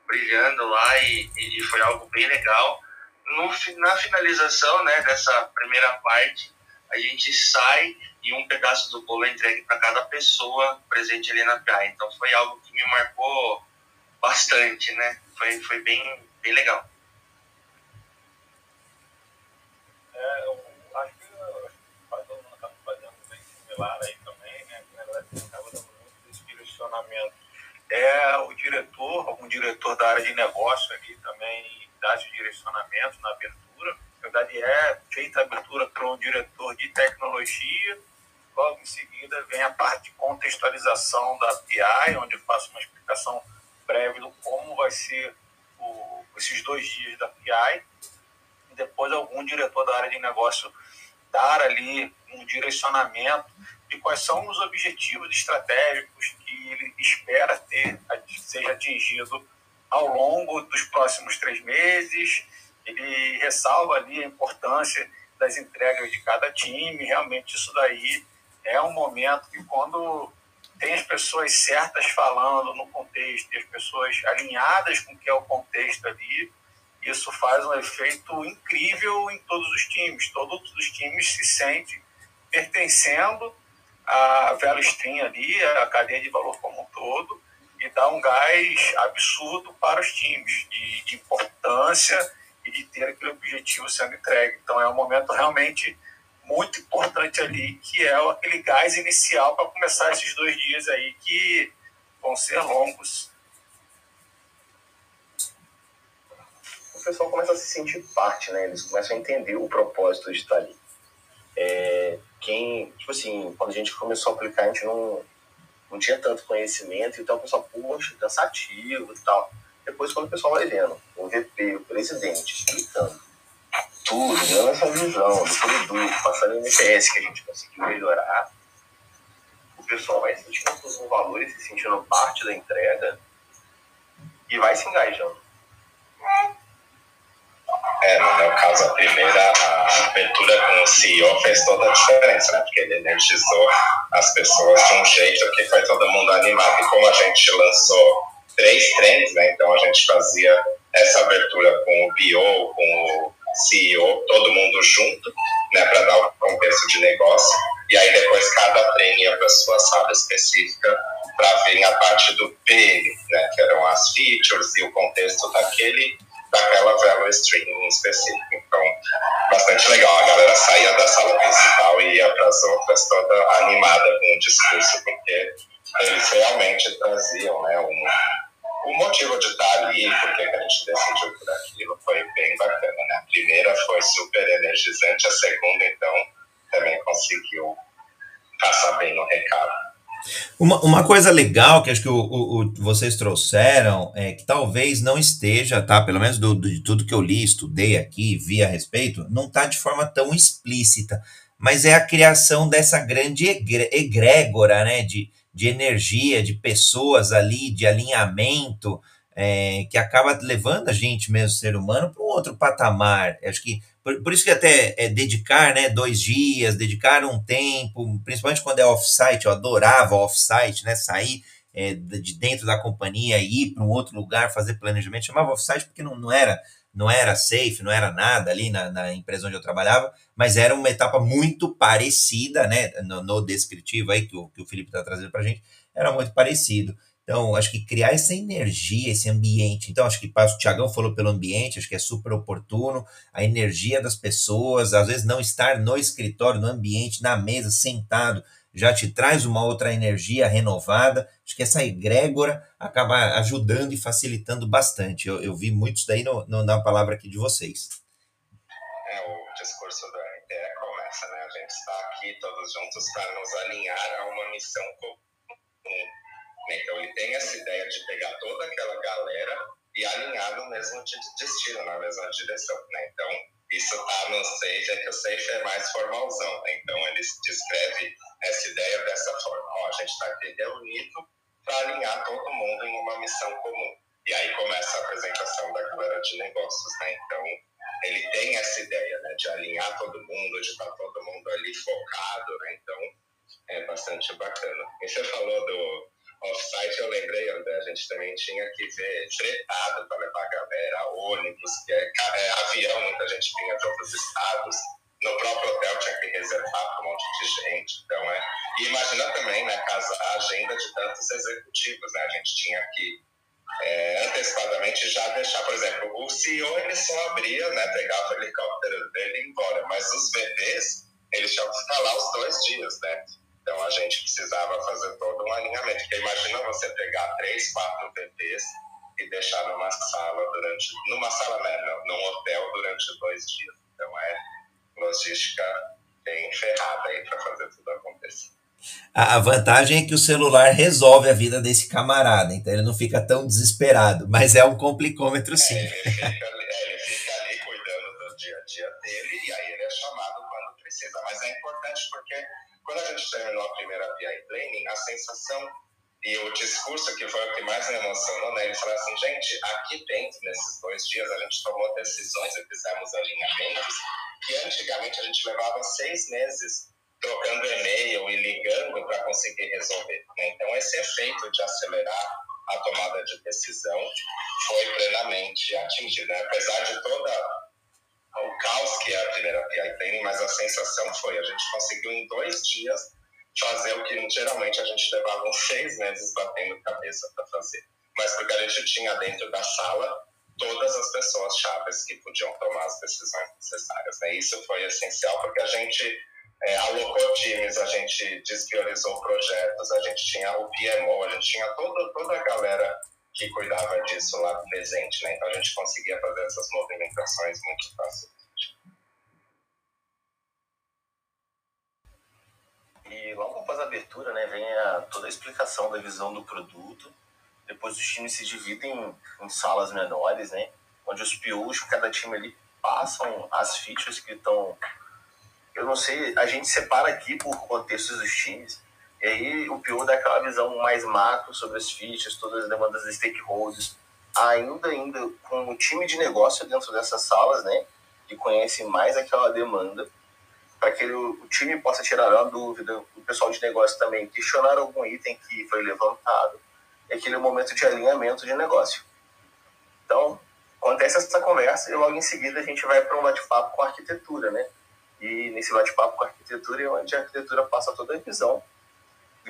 brilhando lá e, e foi algo bem legal. No, na finalização né, dessa primeira parte, a gente sai e um pedaço do bolo é entregue para cada pessoa presente ali na praia. Então foi algo que me marcou bastante, né? Foi, foi bem, bem legal. É, eu acho que todo mundo está fazendo bem similar aí também, né? Na verdade, acaba dando muito esse direcionamento é o diretor, algum diretor da área de negócio ali também dá esse direcionamento na abertura. Na verdade, é feita a abertura para um diretor de tecnologia. Logo em seguida vem a parte de contextualização da PI, onde eu faço uma explicação breve do como vai ser o, esses dois dias da PI. Depois algum diretor da área de negócio dar ali um direcionamento de quais são os objetivos estratégicos que ele espera ter seja atingido ao longo dos próximos três meses. Ele ressalva ali a importância das entregas de cada time. Realmente isso daí é um momento que quando tem as pessoas certas falando no contexto e as pessoas alinhadas com o que é o contexto ali, isso faz um efeito incrível em todos os times. Todos os times se sentem pertencendo à Velo Stream ali, à cadeia de valor como um todo, e dá um gás absurdo para os times, de, de importância e de ter aquele objetivo sendo entregue. Então é um momento realmente muito importante ali, que é aquele gás inicial para começar esses dois dias aí que vão ser longos. O pessoal começa a se sentir parte, né? Eles começam a entender o propósito de estar ali. É, quem, tipo assim, quando a gente começou a aplicar, a gente não, não tinha tanto conhecimento, então o pessoal, poxa, cansativo e tal. Depois, quando o pessoal vai vendo, o VP, o presidente, explicando tudo, dando essa visão do produto, passando o NPS que a gente conseguiu melhorar, o pessoal vai sentindo os valores, se sentindo parte da entrega e vai se engajando. É, no meu caso, a primeira abertura com o CEO fez toda a diferença, né? Porque ele energizou as pessoas de um jeito que foi todo mundo animado. E como a gente lançou três trens, né? Então a gente fazia essa abertura com o BO, com o CEO, todo mundo junto, né? Para dar o contexto de negócio. E aí depois cada trem ia para sua sala específica para ver a parte do P, né? Que eram as features e o contexto daquele daquela value stream em específico. Então, bastante legal. A galera saía da sala principal e ia para as outras toda animada com o discurso, porque eles realmente traziam né, um, o motivo de estar ali, porque a gente decidiu por aquilo, foi bem bacana. Né? A primeira foi super energizante, a segunda, então, também conseguiu passar bem no recado. Uma, uma coisa legal que acho que o, o, o, vocês trouxeram é que talvez não esteja, tá? Pelo menos do, do, de tudo que eu li, estudei aqui, vi a respeito, não está de forma tão explícita, mas é a criação dessa grande egrégora, né? De, de energia, de pessoas ali, de alinhamento, é, que acaba levando a gente mesmo, ser humano, para um outro patamar. Acho que por, por, isso que até é, dedicar né, dois dias, dedicar um tempo, principalmente quando é off-site, eu adorava off-site, né, sair é, de dentro da companhia e ir para um outro lugar, fazer planejamento. Chamava off-site porque não, não era não era safe, não era nada ali na, na, empresa onde eu trabalhava, mas era uma etapa muito parecida, né, no, no descritivo aí que o, que o Felipe está trazendo para a gente, era muito parecido. Então, acho que criar essa energia, esse ambiente. Então, acho que o Tiagão falou pelo ambiente, acho que é super oportuno. A energia das pessoas, às vezes não estar no escritório, no ambiente, na mesa, sentado, já te traz uma outra energia renovada. Acho que essa egrégora acaba ajudando e facilitando bastante. Eu, eu vi muito isso daí no, no, na palavra aqui de vocês. É, o discurso da ideia começa, né? A gente está aqui todos juntos para nos alinhar a uma missão comum então ele tem essa ideia de pegar toda aquela galera e alinhar no mesmo destino, na mesma direção. Né? Então isso está no Sage, é que o Sage é mais formalzão. Né? Então ele descreve essa ideia dessa forma. Ó, a gente está aqui reunido para alinhar todo mundo em uma missão comum. E aí começa a apresentação da galera de negócios. Né? Então ele tem essa ideia né, de alinhar todo mundo, de estar tá todo mundo ali focado. Né? Então é bastante bacana. E você falou do off-site, eu lembrei, André, a gente também tinha que ver fretado para levar a galera, ônibus, é, é, avião, muita gente vinha de outros estados. No próprio hotel tinha que reservar para um monte de gente. Então, é. E imagina também, né, casa, a agenda de tantos executivos, né? A gente tinha que é, antecipadamente já deixar, por exemplo, o CEO ele só abria, né, pegava o helicóptero dele e embora, mas os VPs, eles tinham que ficar lá os dois dias, né? Então a gente precisava fazer todo um alinhamento. Porque imagina você pegar três, quatro VPs e deixar numa sala durante. numa sala, né? Num hotel durante dois dias. Então é logística bem ferrada aí para fazer tudo acontecer. A vantagem é que o celular resolve a vida desse camarada, então ele não fica tão desesperado, mas é um complicômetro sim. É, ele, fica ali, é, ele fica ali cuidando do dia a dia dele e aí ele é chamado quando precisa. Mas é importante porque quando a gente terminou a primeira VI Training, a sensação e o discurso que foi o que mais me emocionou, né? Ele falou assim, gente, aqui dentro, nesses dois dias, a gente tomou decisões e fizemos alinhamentos que antigamente a gente levava seis meses trocando e-mail e ligando para conseguir resolver. Né? Então, esse efeito de acelerar a tomada de decisão foi plenamente atingida. Né? Apesar de toda o caos que é a primeira PI mas a sensação foi, a gente conseguiu em dois dias fazer o que geralmente a gente levava uns seis meses batendo cabeça para fazer. Mas porque a gente tinha dentro da sala todas as pessoas chaves que podiam tomar as decisões necessárias. Né? Isso foi essencial porque a gente é, alocou times, a gente despriorizou projetos, a gente tinha o PMO, a gente tinha toda, toda a galera que cuidava disso lá presente, né? Então a gente conseguia fazer essas movimentações muito facilmente. E logo após a abertura, né, vem a, toda a explicação da visão do produto. Depois os times se dividem em, em salas menores, né, onde os POs, cada time ali, passam as features que estão eu não sei, a gente separa aqui por contextos dos times, e aí o PO dá aquela visão mais macro sobre as fichas, todas as demandas dos stakeholders, ainda, ainda com o time de negócio dentro dessas salas, né, que conhece mais aquela demanda, para que o, time possa tirar uma dúvida, o pessoal de negócio também questionar algum item que foi levantado, é aquele momento de alinhamento de negócio. Então, acontece essa conversa e logo em seguida a gente vai para um bate-papo com a arquitetura, né? E nesse bate-papo com a arquitetura é onde a arquitetura passa toda a visão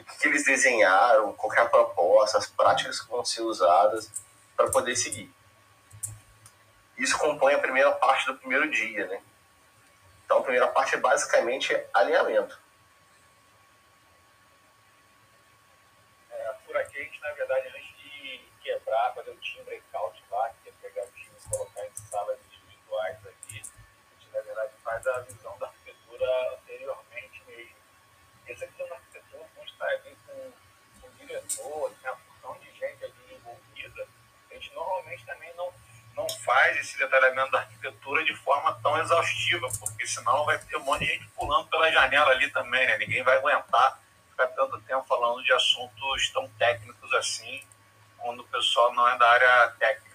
do que, que eles desenharam, qual é a proposta, as práticas que vão ser usadas para poder seguir. Isso compõe a primeira parte do primeiro dia, né? Então a primeira parte é basicamente alinhamento. É, por aqui a gente, na verdade, antes de quebrar, fazer o time breakout lá, que é pegar o time e colocar em salas individuais aqui, a gente, na verdade, faz a visão da arquitetura anteriormente mesmo. Essa visão da arquitetura, como está ali com, diretor, tem a função de gente ali envolvida, a gente normalmente também não, não faz esse detalhamento da arquitetura de forma tão exaustiva, porque senão vai ter um monte de gente pulando pela janela ali também, né? Ninguém vai aguentar ficar tanto tempo falando de assuntos tão técnicos assim, quando o pessoal não é da área técnica.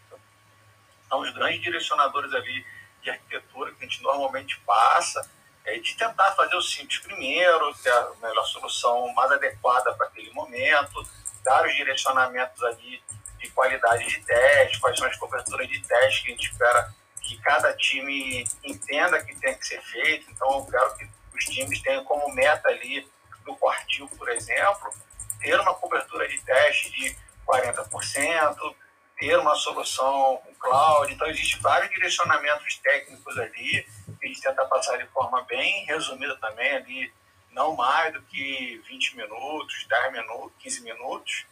Então, os grandes direcionadores ali de arquitetura que a gente normalmente passa é de tentar fazer o simples primeiro, ter a melhor solução mais adequada para aquele momento, dar os direcionamentos ali de qualidade de teste, quais são as coberturas de teste que a gente espera que cada time entenda que tem que ser feito. Então, eu quero que os times tenham como meta ali, no quartil, por exemplo, ter uma cobertura de teste de 40%, ter uma solução com cloud. Então, existem vários direcionamentos técnicos ali que a gente tenta passar de forma bem resumida também, ali, não mais do que 20 minutos, 10 minutos, 15 minutos,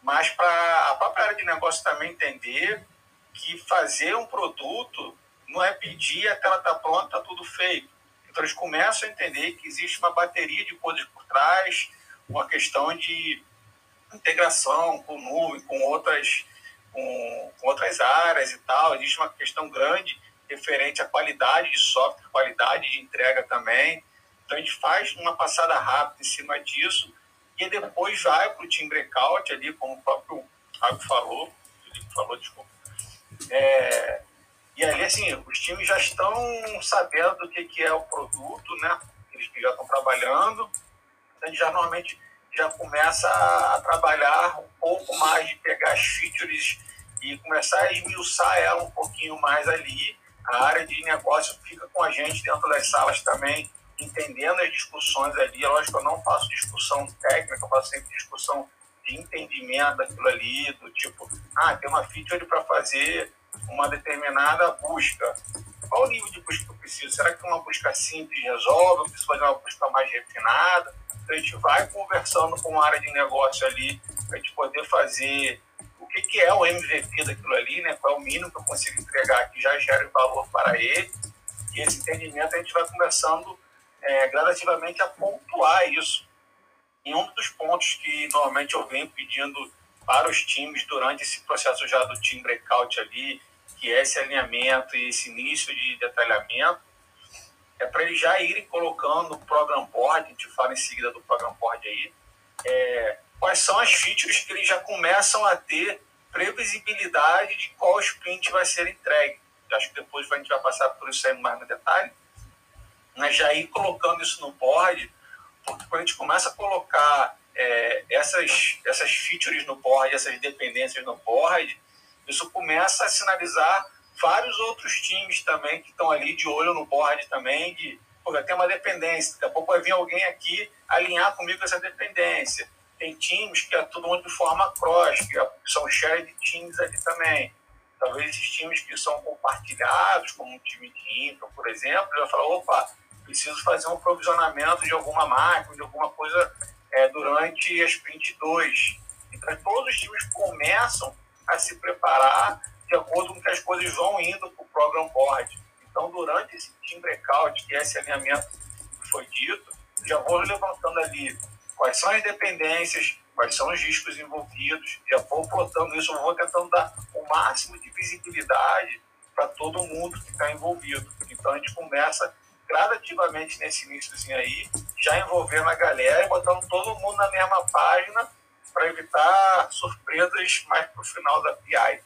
mas para a própria área de negócio também entender que fazer um produto não é pedir até ela tá pronta, está tudo feito. Então eles começam a entender que existe uma bateria de coisas por trás, uma questão de integração com nuvem, com outras, com, com outras áreas e tal. Existe uma questão grande referente à qualidade de software, qualidade de entrega também. Então a gente faz uma passada rápida em cima disso e depois vai para o team breakout ali, como o próprio Fábio falou, o Felipe falou, desculpa. É, e ali, assim, os times já estão sabendo do que, que é o produto, né? Eles já estão trabalhando. A gente já normalmente já começa a trabalhar um pouco mais de pegar as features e começar a esmiuçar ela um pouquinho mais ali. A área de negócio fica com a gente dentro das salas também, entendendo as discussões ali. É lógico eu não faço discussão técnica, eu faço sempre discussão de entendimento daquilo ali, do tipo, ah, tem uma feature para fazer uma determinada busca. Qual o nível de busca que eu preciso? Será que uma busca simples resolve? Eu preciso fazer uma busca mais refinada? Então, a gente vai conversando com a área de negócio ali para a gente poder fazer o que, que é o MVP daquilo ali, né? qual é o mínimo que eu consigo entregar que já gera valor para ele. E esse entendimento a gente vai começando é, gradativamente a pontuar isso. E um dos pontos que normalmente eu venho pedindo para os times durante esse processo já do team breakout ali, que é esse alinhamento e esse início de detalhamento, é para eles já irem colocando o program board, a gente fala em seguida do program board aí, é, quais são as features que eles já começam a ter previsibilidade de qual sprint vai ser entregue. Acho que depois a gente vai passar por isso aí mais no detalhe, mas já ir colocando isso no board, porque quando a gente começa a colocar é, essas, essas features no board, essas dependências no board, isso começa a sinalizar vários outros times também que estão ali de olho no board também, de, pô, tem uma dependência, daqui a pouco vai vir alguém aqui alinhar comigo essa dependência. Tem times que atuam de forma cross, que são shared teams ali também. Talvez esses times que são compartilhados, como um time de infra, por exemplo, vai falar, opa, preciso fazer um provisionamento de alguma máquina, de alguma coisa é, durante a sprint 2. Então, todos os times começam a se preparar de acordo com que as coisas vão indo para o program board. Então, durante esse team breakout, que é esse alinhamento que foi dito, já vou levantando ali quais são as dependências, quais são os riscos envolvidos, já vou plotando isso, vou tentando dar o máximo de visibilidade para todo mundo que está envolvido. Então, a gente começa gradativamente nesse início aí, já envolvendo a galera e botando todo mundo na mesma página para evitar surpresas mais para o final da PI.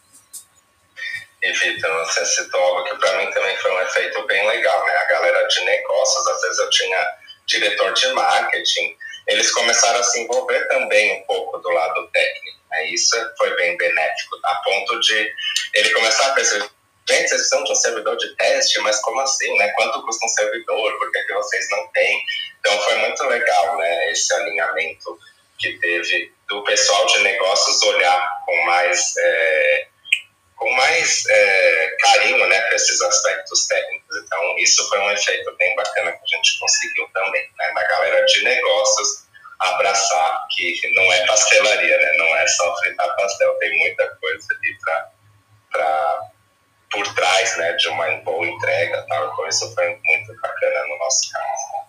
E Vitor, você citou algo que para mim também foi um efeito bem legal, né? A galera de negócios, às vezes eu tinha diretor de marketing, eles começaram a se envolver também um pouco do lado técnico. Né? Isso foi bem benéfico, a ponto de ele começar a perceber gente, vocês precisam de um servidor de teste, mas como assim, né? Quanto custa um servidor? Por que, que vocês não têm? Então foi muito legal, né? Esse alinhamento que teve do pessoal de negócios olhar com mais é, com mais é, carinho, né, para esses aspectos técnicos. Então isso foi um efeito bem bacana que a gente conseguiu também, né? Da galera de negócios abraçar que não é pastelaria, né? Não é só fritar pastel, tem muita coisa ali para por trás né, de uma boa entrega. Tal. Então, isso foi muito bacana no nosso caso.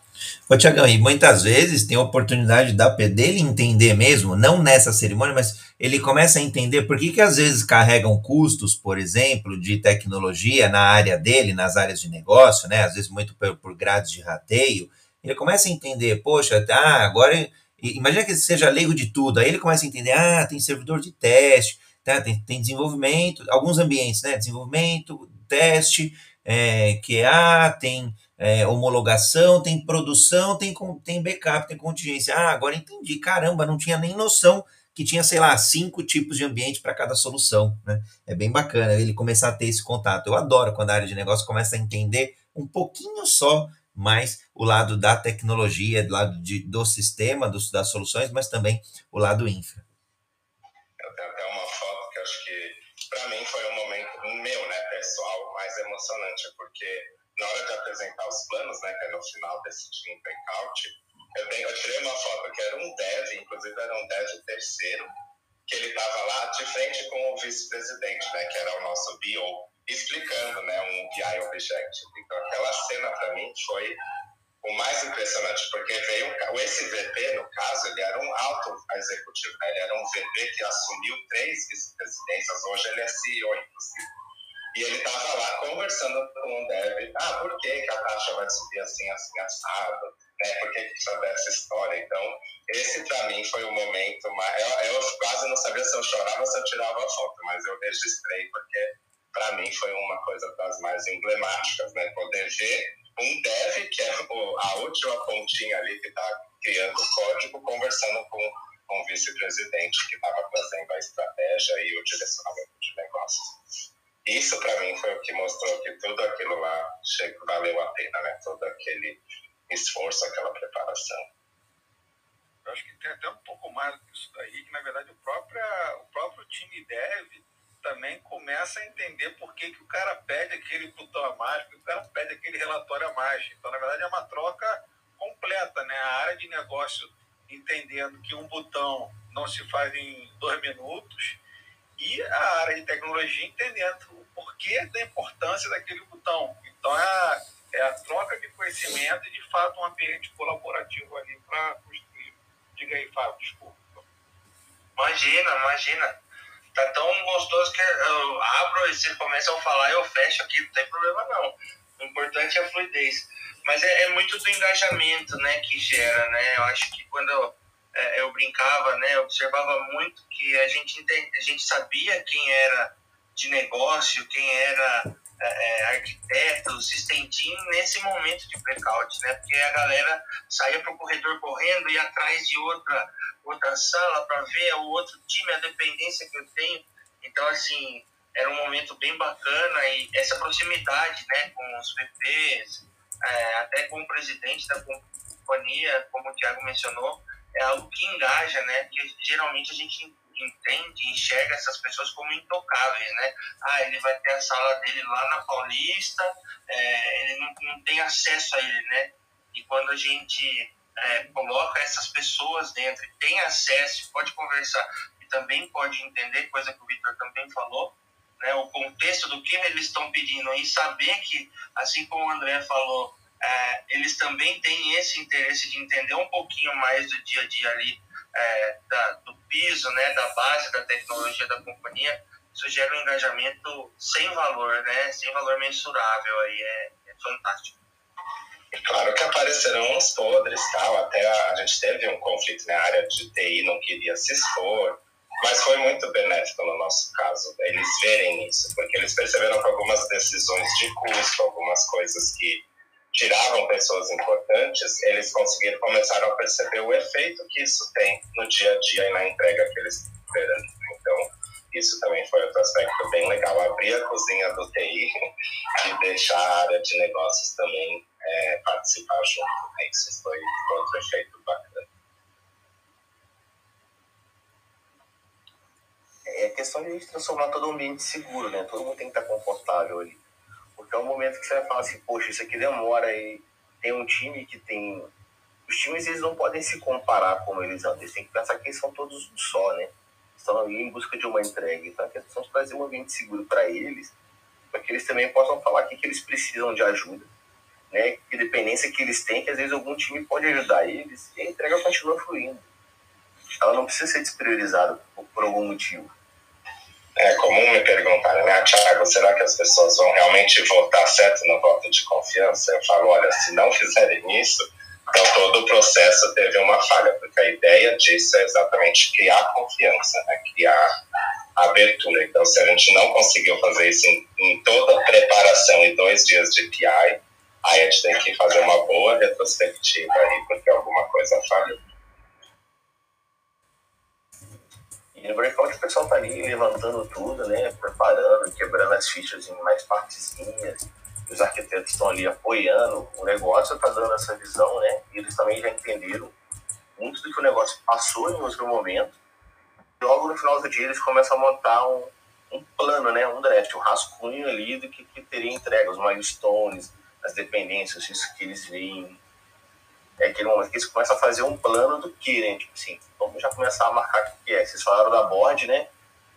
Ô, Tiagão, e muitas vezes tem a oportunidade da, dele entender mesmo, não nessa cerimônia, mas ele começa a entender por que, que às vezes carregam custos, por exemplo, de tecnologia na área dele, nas áreas de negócio, né? Às vezes muito por, por de rateio. Ele começa a entender, poxa, ah, agora. Imagina que seja leigo de tudo. Aí ele começa a entender, ah, tem servidor de teste, Tá? Tem, tem desenvolvimento, alguns ambientes, né? Desenvolvimento, teste, é, QA, tem é, homologação, tem produção, tem, tem backup, tem contingência. Ah, agora entendi. Caramba, não tinha nem noção que tinha, sei lá, cinco tipos de ambiente para cada solução. Né? É bem bacana ele começar a ter esse contato. Eu adoro quando a área de negócio começa a entender um pouquinho só mais o lado da tecnologia, do lado de, do sistema, dos, das soluções, mas também o lado infra. Emocionante, porque na hora de apresentar os planos, né, que é no final desse team breakout, eu, tenho, eu tirei uma foto que era um dev, inclusive era um dev terceiro, que ele estava lá de frente com o vice-presidente, né, que era o nosso BO, explicando né, um BI Objective. Então aquela cena para mim foi o mais impressionante, porque veio o esse VP, no caso, ele era um alto executivo, né? ele era um VP que assumiu três vice-presidências, hoje ele é CEO, inclusive. E ele estava lá conversando com o dev, ah, por que, que a taxa vai subir assim, assim, assado, né? Por que, que precisa dessa história? Então, esse para mim foi o momento. Eu, eu, quase não sabia se eu chorava ou se eu tirava a foto, mas eu registrei, porque para mim foi uma coisa das mais emblemáticas, né? Poder ver um dev, que é a última pontinha ali que está criando o código, conversando com, com o vice-presidente que estava trazendo a estratégia e o direcionamento de negócios isso para mim foi o que mostrou que tudo aquilo lá valeu a pena, né? Todo aquele esforço, aquela preparação. Eu acho que tem até um pouco mais do que isso daí, que na verdade o próprio, o próprio time dev também começa a entender por que, que o cara pede aquele botão a mais, porque o cara pede aquele relatório a mais. Então, na verdade, é uma troca completa, né? A área de negócio entendendo que um botão não se faz em dois minutos e a área de tecnologia entendendo o porquê da importância daquele botão. Então, é a, é a troca de conhecimento e, de fato, um ambiente colaborativo ali para construir. Diga aí, Fábio, desculpa. Imagina, imagina. Tá tão gostoso que eu abro e vocês começam a falar, eu fecho aqui, não tem problema não. O importante é a fluidez. Mas é, é muito do engajamento, né, que gera, né? Eu acho que quando é, eu brincava, né, observava muito que a gente, a gente sabia quem era de negócio, quem era é, é arquitetos, estendim nesse momento de blackout, né? Porque a galera saía para o corredor correndo e atrás de outra, outra sala para ver o outro time, a dependência que eu tenho. Então, assim, era um momento bem bacana e essa proximidade, né, com os VPs, é, até com o presidente da companhia, como o Thiago mencionou, é algo que engaja, né? Porque geralmente a gente entende, enxerga essas pessoas como intocáveis, né? Ah, ele vai ter a sala dele lá na Paulista, é, ele não, não tem acesso a ele, né? E quando a gente é, coloca essas pessoas dentro, tem acesso, pode conversar e também pode entender, coisa que o Victor também falou, né? O contexto do que eles estão pedindo e saber que, assim como o André falou, é, eles também têm esse interesse de entender um pouquinho mais do dia a dia ali é, da, do piso, né, da base da tecnologia da companhia, isso gera um engajamento sem valor, né, sem valor mensurável aí, é, é fantástico. Claro que aparecerão os podres, tal. Até a, gente teve um conflito na área de TI, não queria se expor, mas foi muito benéfico no nosso caso, eles verem isso, porque eles perceberam que algumas decisões de custo, algumas coisas que tiravam pessoas importantes, eles conseguiram começar a perceber o efeito que isso tem no dia a dia e na entrega que eles esperam. Então, isso também foi outro aspecto bem legal. Abrir a cozinha do TI (laughs) e deixar a área de negócios também é, participar junto. Né? Isso foi outro efeito bacana. É questão de transformar todo o ambiente seguro, né? Todo mundo tem que estar confortável ali. É um momento que você vai falar assim, poxa, isso aqui demora e tem um time que tem. Os times eles não podem se comparar como eles andam, eles têm que pensar que eles são todos só, né? Estão ali em busca de uma entrega. Então a questão de trazer um ambiente seguro para eles, para que eles também possam falar que, que eles precisam de ajuda, né? Que dependência que eles têm, que às vezes algum time pode ajudar eles e a entrega continua fluindo. Ela não precisa ser despriorizada por, por algum motivo. É comum me perguntarem, né, Tiago, será que as pessoas vão realmente votar certo no voto de confiança? Eu falo, olha, se não fizerem isso, então todo o processo teve uma falha, porque a ideia disso é exatamente criar confiança, né, criar abertura. Então, se a gente não conseguiu fazer isso em, em toda a preparação e dois dias de PI, aí a gente tem que fazer uma boa retrospectiva aí, porque alguma coisa falhou. E no breakout o pessoal tá ali levantando tudo, né? Preparando, quebrando as fichas em mais partezinhas. Os arquitetos estão ali apoiando. O negócio tá dando essa visão, né? E eles também já entenderam muito do que o negócio passou em outro momento. Logo no final do dia eles começam a montar um, um plano, né? Um draft, um rascunho ali do que, que teria entrega, os milestones, as dependências, isso que eles veem é aquele momento que eles começam a fazer um plano do que, né? Tipo assim, vamos já começar a marcar o que é. Vocês falaram da board, né?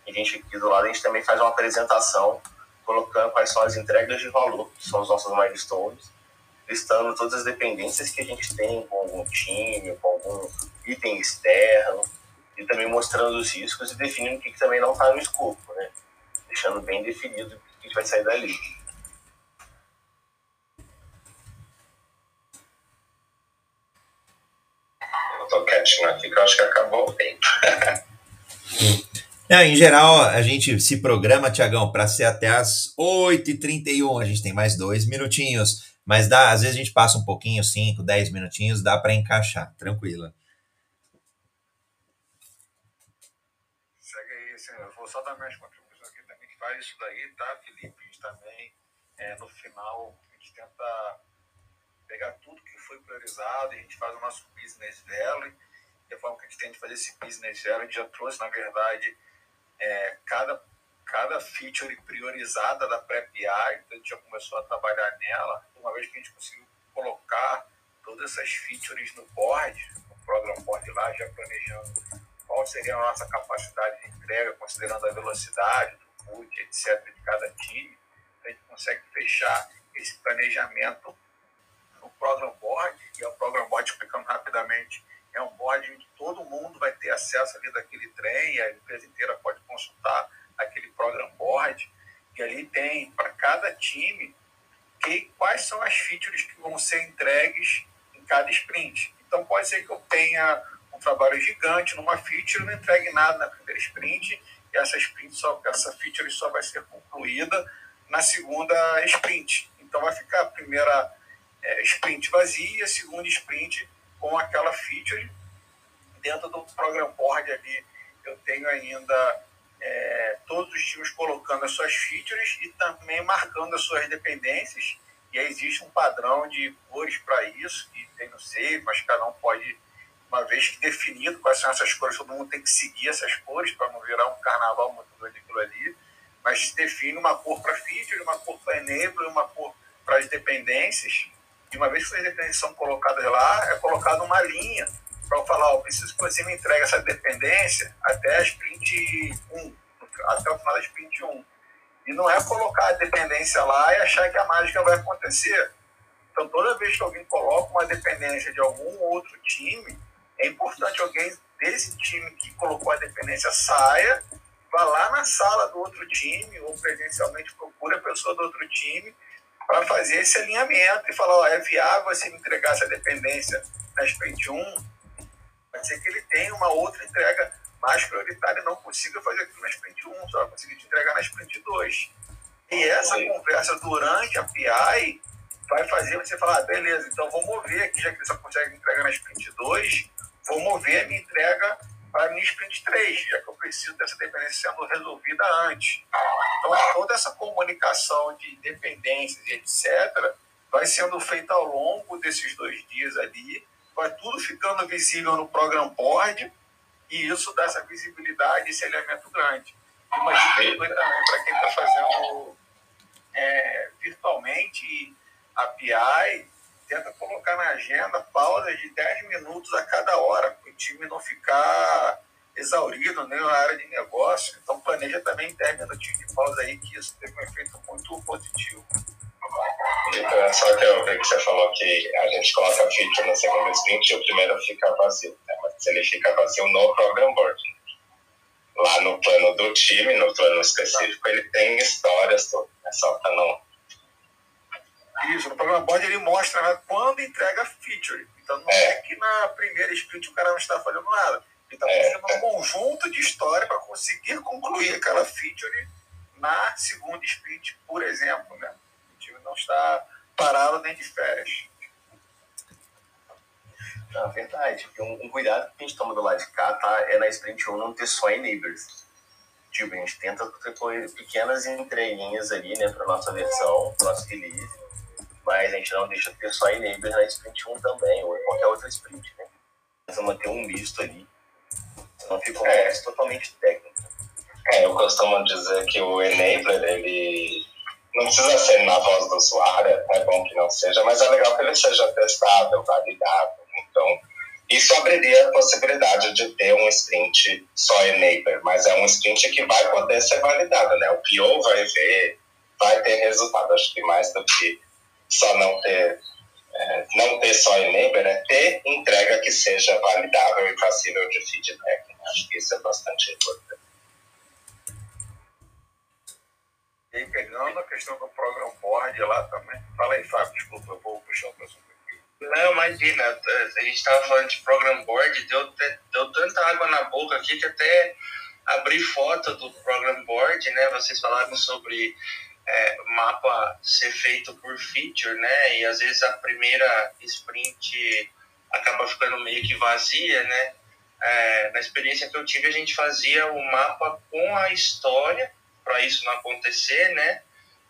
E a gente aqui do lado, a gente também faz uma apresentação colocando quais são as entregas de valor, que são os nossos milestones, listando todas as dependências que a gente tem com algum time, com algum item externo, e também mostrando os riscos e definindo o que, que também não está no escopo, né? Deixando bem definido o que vai sair dali. tô quietinho aqui que eu acho que acabou o tempo. Não, (laughs) em geral, a gente se programa, Tiagão, para ser até as 8h31. A gente tem mais dois minutinhos. Mas dá, às vezes a gente passa um pouquinho, 5, 10 minutinhos, dá para encaixar, tranquila. Segue aí, assim, eu vou só dar minhas contribuições aqui também, que faz isso daí, tá, Felipe? A gente também, é, no final, a gente tenta pegar tudo que foi priorizado e a gente faz o nosso business value. E a forma que a gente tem de fazer esse business value, a gente já trouxe, na verdade, é, cada, cada feature priorizada da pré-PI, então a gente já começou a trabalhar nela. Uma vez que a gente conseguiu colocar todas essas features no board, no program board lá, já planejando qual seria a nossa capacidade de entrega, considerando a velocidade, do boot, etc., de cada time, a gente consegue fechar esse planejamento no Program Board, que é o Program Board, explicando rapidamente, é um board onde todo mundo vai ter acesso ali daquele trem, a empresa inteira pode consultar aquele Program Board, e ali tem para cada time que, quais são as features que vão ser entregues em cada sprint. Então pode ser que eu tenha um trabalho gigante numa feature, não entregue nada na primeira sprint, e essa sprint só, essa feature só vai ser concluída na segunda sprint. Então vai ficar a primeira é, sprint vazia, a segunda sprint com aquela feature. Dentro do program board ali, eu tenho ainda é, todos os times colocando as suas features e também marcando as suas dependências. E aí existe um padrão de cores para isso, que tem no save, mas cada um pode, uma vez que definido quais são essas cores, todo mundo tem que seguir essas cores para não virar um carnaval muito doido aquilo ali. Mas define uma cor para feature, uma cor para enable, uma cor para as dependências. E uma vez que as dependências são colocadas lá, é colocada uma linha para falar, ó, preciso que você me entregue essa dependência até a sprint 1, até o final da sprint 1. E não é colocar a dependência lá e achar que a mágica vai acontecer. Então, toda vez que alguém coloca uma dependência de algum outro time, é importante alguém desse time que colocou a dependência saia, vá lá na sala do outro time, ou presencialmente procure a pessoa do outro time, para fazer esse alinhamento e falar: ó, é viável você me entregar essa dependência na sprint 1, pode ser que ele tenha uma outra entrega mais prioritária e não consiga fazer aquilo na sprint 1, só vai conseguir te entregar na sprint 2. E essa conversa durante a PI vai fazer você falar, ah, beleza, então vou mover aqui, já que ele só consegue entregar na sprint 2, vou mover a minha entrega para a minha sprint 3, já que eu preciso dessa dependência sendo resolvida antes. Então, toda essa comunicação de dependências e etc. vai sendo feita ao longo desses dois dias ali, vai tudo ficando visível no program board e isso dá essa visibilidade, esse elemento grande. E uma dica também para quem está fazendo é, virtualmente API, tenta colocar na agenda pausas de 10 minutos a cada hora, para o time não ficar exaurido né, na área de negócio. Então planeja também 10 minutinhos de pausa aí, que isso teve um efeito muito positivo. Só que eu vi que você falou que a gente coloca a feature no segundo sprint e o primeiro fica vazio. Né? Mas ele fica vazio no program board. Lá no plano do time, no plano específico, ele tem histórias, tudo. É só para não isso, no programa board ele mostra né, quando entrega feature. Então não é. é que na primeira sprint o cara não está fazendo nada. Ele está é. fazendo um conjunto de história para conseguir concluir aquela feature na segunda sprint, por exemplo. Né? O time não está parado nem de férias. Não, verdade. Um, um, cuidado que a gente toma do lado de cá tá, é na sprint 1 não ter só enablers. Tipo, a gente tenta ter pequenas entreguinhas ali, né, para nossa versão, para nosso release mas a gente não deixa de ter só enablers na sprint 1 também, ou em qualquer outra sprint, né? Precisa manter um misto ali, senão fica um é. totalmente técnico. É, eu costumo dizer que o enabler, ele não precisa ser na voz do usuário, é bom que não seja, mas é legal que ele seja testável, validado. Então, isso abriria a possibilidade de ter um sprint só enabler, mas é um sprint que vai poder ser validado, né? O PO vai ver, vai ter resultado, acho que mais do que só não ter é, não ter só enabler, é ter entrega que seja validável e passível de feedback. Acho que isso é bastante importante. E aí, pegando a questão do program board lá também. Fala aí, Fábio, desculpa, eu vou puxar o próximo aqui. Não, imagina, a gente estava falando de program board, deu, deu tanta água na boca aqui que até abri foto do program board, né? Vocês falaram sobre é, mapa ser feito por feature, né? E às vezes a primeira sprint acaba ficando meio que vazia, né? É, na experiência que eu tive, a gente fazia o mapa com a história, para isso não acontecer, né?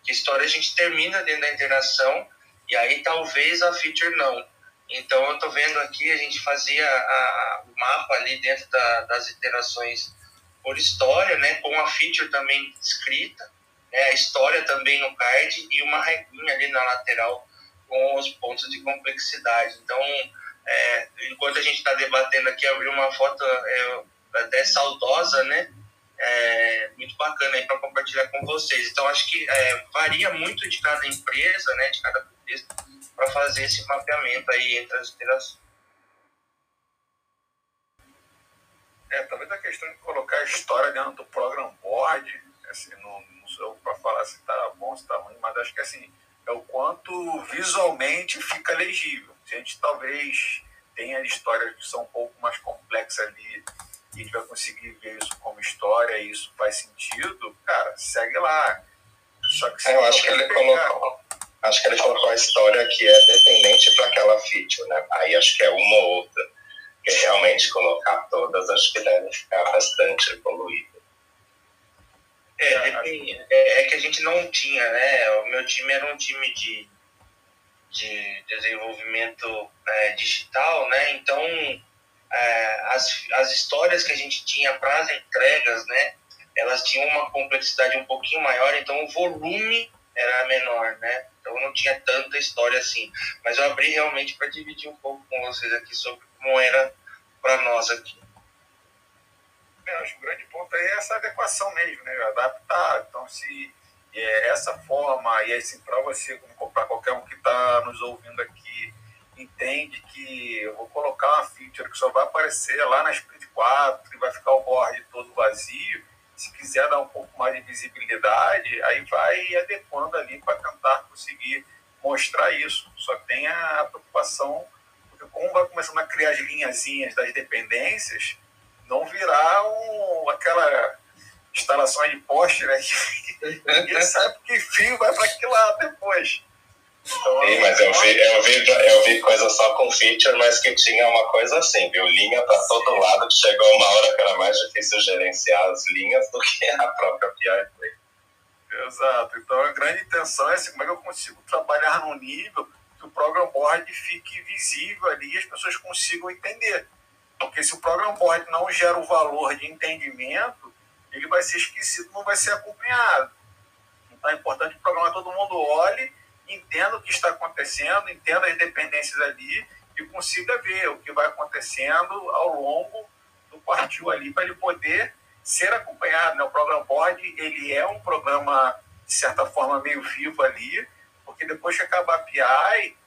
Que história a gente termina dentro da interação e aí talvez a feature não. Então eu tô vendo aqui, a gente fazia a, o mapa ali dentro da, das interações por história, né? Com a feature também escrita a história também no card e uma reguinha ali na lateral com os pontos de complexidade. Então, é, enquanto a gente está debatendo aqui, abri uma foto é, até saudosa, né? É, muito bacana aí para compartilhar com vocês. Então, acho que é, varia muito de cada empresa, né, de cada contexto, para fazer esse mapeamento aí entre as interações. É, talvez a questão de colocar a história dentro do program board, assim, no, sou para falar se está bom, se está ruim, mas acho que assim, é o quanto visualmente fica legível. Se a gente talvez tenha histórias que são um pouco mais complexas ali e a gente vai conseguir ver isso como história e isso faz sentido, cara, segue lá. Só que é, eu acho que ele colocou. Acho que ele colocou a história que é dependente para aquela feature, né? Aí acho que é uma ou outra. Porque realmente colocar todas, acho que deve ficar bastante evoluído. É, é, é, que a gente não tinha, né? O meu time era um time de, de desenvolvimento é, digital, né? Então, é, as, as histórias que a gente tinha para as entregas, né? Elas tinham uma complexidade um pouquinho maior, então o volume era menor, né? Então não tinha tanta história assim. Mas eu abri realmente para dividir um pouco com vocês aqui sobre como era para nós aqui. Acho que o grande ponto é essa adequação mesmo, né? Adaptar. Então, se é essa forma, e assim, para você, como para qualquer um que está nos ouvindo aqui, entende que eu vou colocar uma feature que só vai aparecer lá na Sprint 4 e vai ficar o board todo vazio. Se quiser dar um pouco mais de visibilidade, aí vai adequando ali para tentar conseguir mostrar isso. Só tem a preocupação, porque como vai começando a criar as linhazinhas das dependências, não virar um, aquela instalação de poste, né? Ninguém sabe que fio vai para que lado depois. Então, Sim, mas eu vi, eu, vi, eu vi coisa só com feature, mas que tinha uma coisa assim, viu? Linha para todo lado, que chegou uma hora que era mais difícil gerenciar as linhas do que a própria PI Play. Exato. Então a grande intenção é assim, como é que eu consigo trabalhar num nível que o program board fique visível ali e as pessoas consigam entender. Porque se o program board não gera o valor de entendimento, ele vai ser esquecido, não vai ser acompanhado. Então é importante que o programa todo mundo olhe, entenda o que está acontecendo, entenda as dependências ali e consiga ver o que vai acontecendo ao longo do quartil ali para ele poder ser acompanhado. Né? O program board ele é um programa de certa forma meio vivo ali, porque depois que acabar a PI,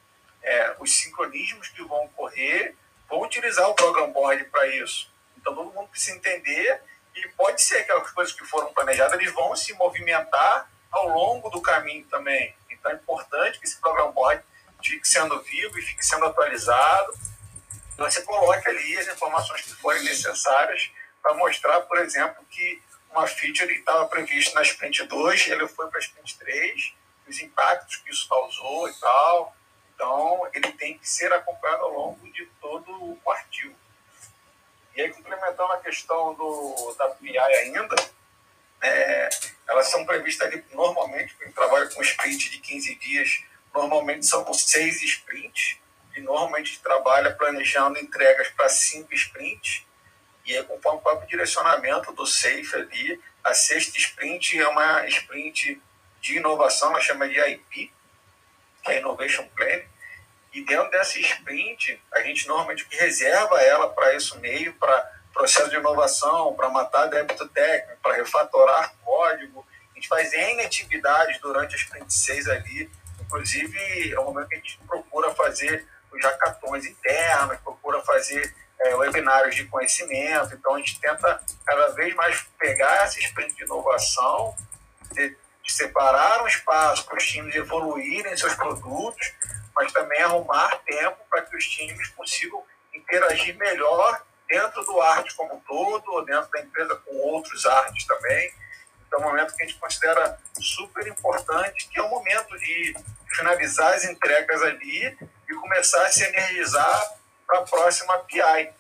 é, os sincronismos que vão ocorrer vão utilizar o program board para isso. Então todo mundo precisa entender e pode ser que as coisas que foram planejadas eles vão se movimentar ao longo do caminho também. Então é importante que esse program board fique sendo vivo e fique sendo atualizado. Então, você coloque ali as informações que forem necessárias para mostrar, por exemplo, que uma feature estava prevista na sprint 2, ele foi para a sprint 3, os impactos que isso causou e tal. Então, ele tem que ser acompanhado ao longo de todo o quartil. E aí, complementando a questão do, da PI ainda, é, elas são previstas ali, normalmente, quem trabalha com sprint de 15 dias, normalmente são seis sprints, e normalmente trabalha planejando entregas para cinco sprints, e aí, conforme o próprio direcionamento do SAFE ali, a sexta sprint é uma sprint de inovação, ela chama de IP, que é Innovation Plan, e dentro dessa sprint, a gente normalmente reserva ela para isso meio, para processo de inovação, para matar débito técnico, para refatorar código. A gente faz N atividades durante a sprint 6 ali. Inclusive, é o momento que a gente procura fazer os hackathons internos, procura fazer é, webinários de conhecimento. Então, a gente tenta cada vez mais pegar essa sprint de inovação, de, de separar um espaço para os times evoluírem seus produtos, mas também arrumar tempo para que os times consigam interagir melhor dentro do arte como um todo, ou dentro da empresa com outros artes também. Então, é um momento que a gente considera super importante, que é o momento de finalizar as entregas ali e começar a se energizar para a próxima PI.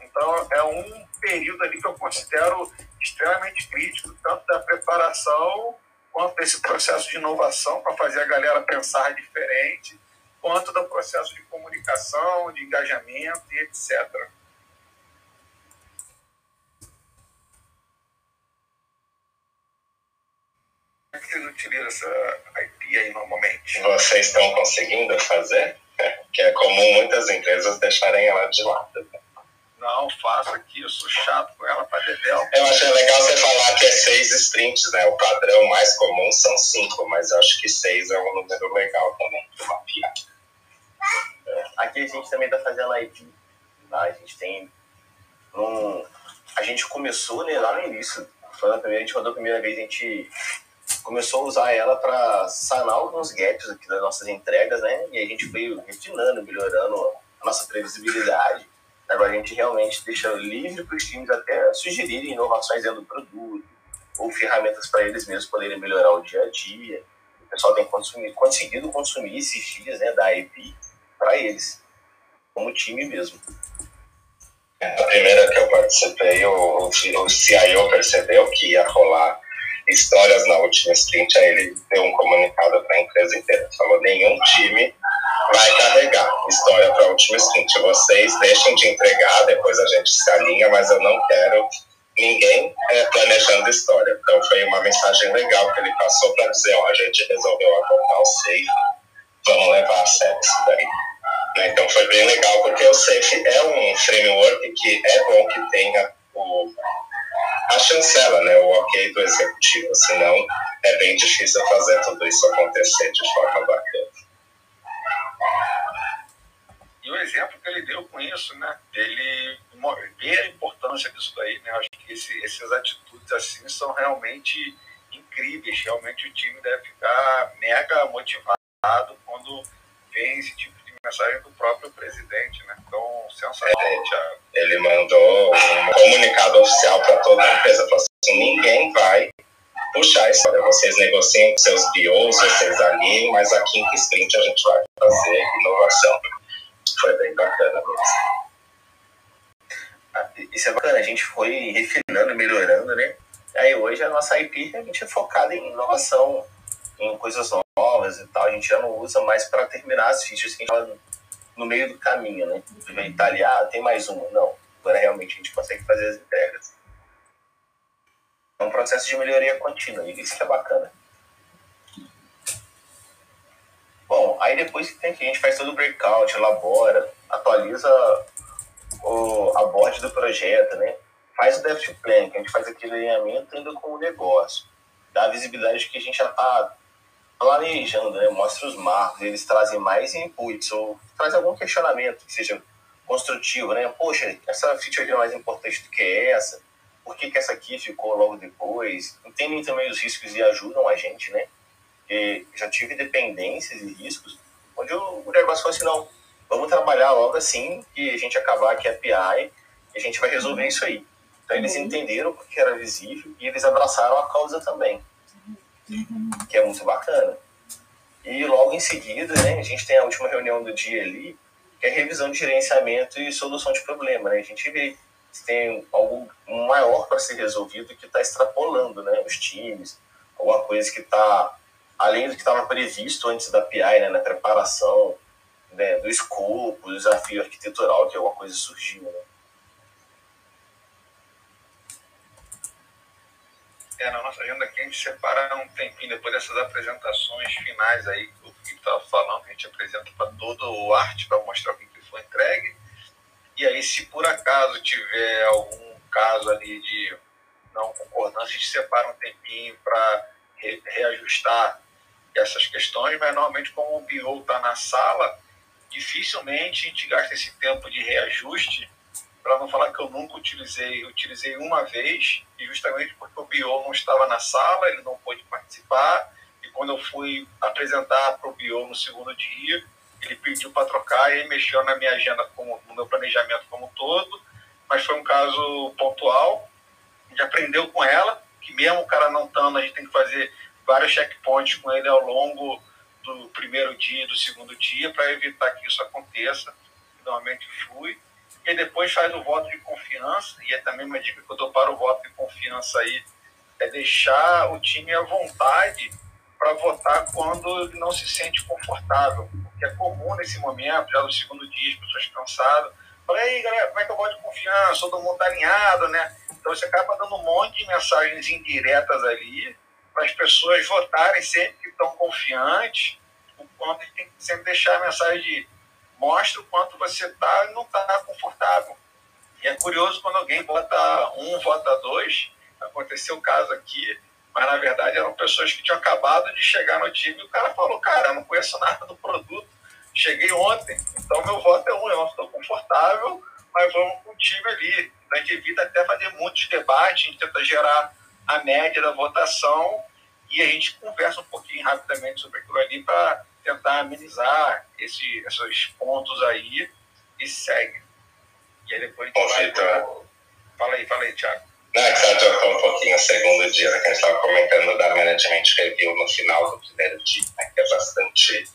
Então, é um período ali que eu considero extremamente crítico, tanto da preparação quanto desse processo de inovação para fazer a galera pensar diferente quanto do processo de comunicação, de engajamento e etc. Como é que vocês utilizam essa IP aí normalmente? Vocês estão conseguindo fazer? Que é comum muitas empresas deixarem ela de lado. Não, faço aqui, eu sou chato com ela para dedéu. Eu achei legal você falar que é seis sprints, né? O padrão mais comum são cinco, mas eu acho que seis é um número legal também de mapear. Aqui a gente também está fazendo IP. Tá? A gente tem um, a gente começou né, lá no início. Foi a, a gente rodou a primeira vez, a gente começou a usar ela para sanar alguns gaps aqui das nossas entregas, né? E a gente foi refinando, melhorando a nossa previsibilidade. Agora a gente realmente deixa livre para os times até sugerirem inovações dentro do produto, ou ferramentas para eles mesmos poderem melhorar o dia a dia. O pessoal tem conseguido consumir esses dias né, da IP para eles, como time mesmo. A primeira que eu participei, o, o CIO percebeu que ia rolar histórias na última sprint, aí ele deu um comunicado para a empresa inteira. Falou: nenhum time vai carregar história para a última sprint. Vocês deixem de entregar, depois a gente se alinha, mas eu não quero ninguém é, planejando história. Então foi uma mensagem legal que ele passou para dizer: ó, a gente resolveu abortar o safe, vamos levar a sério isso daí. Né? Então foi bem legal, porque o safe é um framework que é bom que tenha o a chancela, né, o ok do executivo, senão é bem difícil fazer tudo isso acontecer de forma bacana. E o exemplo que ele deu com isso, né, ele ver a importância disso daí, né, acho que esse, essas atitudes assim são realmente incríveis, realmente o time deve ficar mega motivado quando vem esse tipo mensagem do próprio presidente, né? Então, sensacional, Thiago. Ele mandou um comunicado oficial para toda a empresa, falou assim, ninguém vai puxar isso. Vocês negociem com seus BOs, vocês aliem, mas aqui em Sprint a gente vai fazer inovação. Foi bem bacana mesmo. Ah, isso é bacana, a gente foi refinando, melhorando, né? Aí hoje a nossa IP a gente é focada em inovação, em coisas novas e tal. A gente já não usa mais para terminar as fichas que a gente no meio do caminho, né? Inventar ali, ah, tem mais uma. Não. Agora realmente a gente consegue fazer as entregas. É um processo de melhoria contínua, e isso que é bacana. Bom, aí depois que, tem, que a gente faz todo o breakout, elabora, atualiza o, a board do projeto, né? Faz o dev plan, que a gente faz aquele alinhamento ainda com o negócio. Dá a visibilidade que a gente já está planejando, né? Mostra os marcos, eles trazem mais inputs ou traz algum questionamento que seja construtivo, né? Poxa, essa feature aqui é mais importante do que essa. Por que, que essa aqui ficou logo depois? Entendem também os riscos e ajudam a gente, né? E já tive dependências e riscos onde o negócio falou assim, não, vamos trabalhar logo assim que a gente acabar aqui a API e a gente vai resolver isso aí. Então eles uhum. entenderam o que era visível e eles abraçaram a causa também que é muito bacana. E logo em seguida, né, a gente tem a última reunião do dia ali, que é revisão de gerenciamento e solução de problema. Né? A gente vê se tem algo maior para ser resolvido que está extrapolando né, os times, alguma coisa que está além do que estava previsto antes da PI, né, na preparação né, do escopo, do desafio arquitetural, que alguma coisa surgiu. Né? É, na nossa agenda aqui a gente separa um tempinho depois dessas apresentações finais aí que o Felipe estava falando, que a gente apresenta para todo o arte para mostrar o que foi entregue. E aí, se por acaso tiver algum caso ali de não concordância, a gente separa um tempinho para re reajustar essas questões, mas normalmente como o BIO está na sala, dificilmente a gente gasta esse tempo de reajuste para não falar que eu nunca utilizei, eu utilizei uma vez, e justamente porque o Bio não estava na sala, ele não pôde participar, e quando eu fui apresentar para o Bio no segundo dia, ele pediu para trocar e mexeu na minha agenda, como, no meu planejamento como um todo, mas foi um caso pontual, a gente aprendeu com ela, que mesmo o cara não estando, a gente tem que fazer vários checkpoints com ele ao longo do primeiro dia e do segundo dia, para evitar que isso aconteça, normalmente fui, e depois faz o voto de confiança, e é também uma dica que eu dou para o voto de confiança aí, é deixar o time à vontade para votar quando ele não se sente confortável. Porque é comum nesse momento, já no segundo dia, as pessoas cansadas. Falei, aí galera, como é que eu voto de confiança? Todo mundo está alinhado, né? Então você acaba dando um monte de mensagens indiretas ali para as pessoas votarem sempre que estão confiantes. O quanto a gente tem que sempre deixar a mensagem de mostra o quanto você está não está confortável. E é curioso quando alguém bota um, vota dois. Aconteceu o caso aqui, mas na verdade eram pessoas que tinham acabado de chegar no time e o cara falou: Cara, eu não conheço nada do produto, cheguei ontem, então meu voto é um, eu não estou confortável, mas vamos com o time ali. Então a gente evita até fazer muitos debates, a gente tenta gerar a média da votação e a gente conversa um pouquinho rapidamente sobre aquilo ali para tentar amenizar esse, esses pontos aí e segue. E aí depois gente vai. Pra... Fala aí, fala aí, Thiago. Não, é que você adiantou um pouquinho o segundo dia, né, que a gente estava comentando da management review no final do primeiro dia, né, que é bastante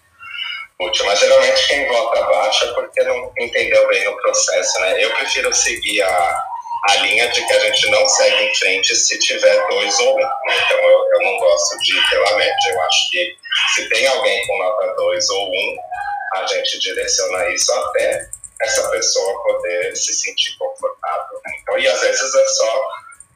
útil. Mas geralmente quem vota abaixo é porque não entendeu bem o processo, né? Eu prefiro seguir a, a linha de que a gente não segue em frente se tiver dois ou um. Né? Então eu, eu não gosto de pela média. Eu acho que se tem alguém com nota dois ou um, a gente direciona isso até essa pessoa poder se sentir confortável. Né? Então, e às vezes é só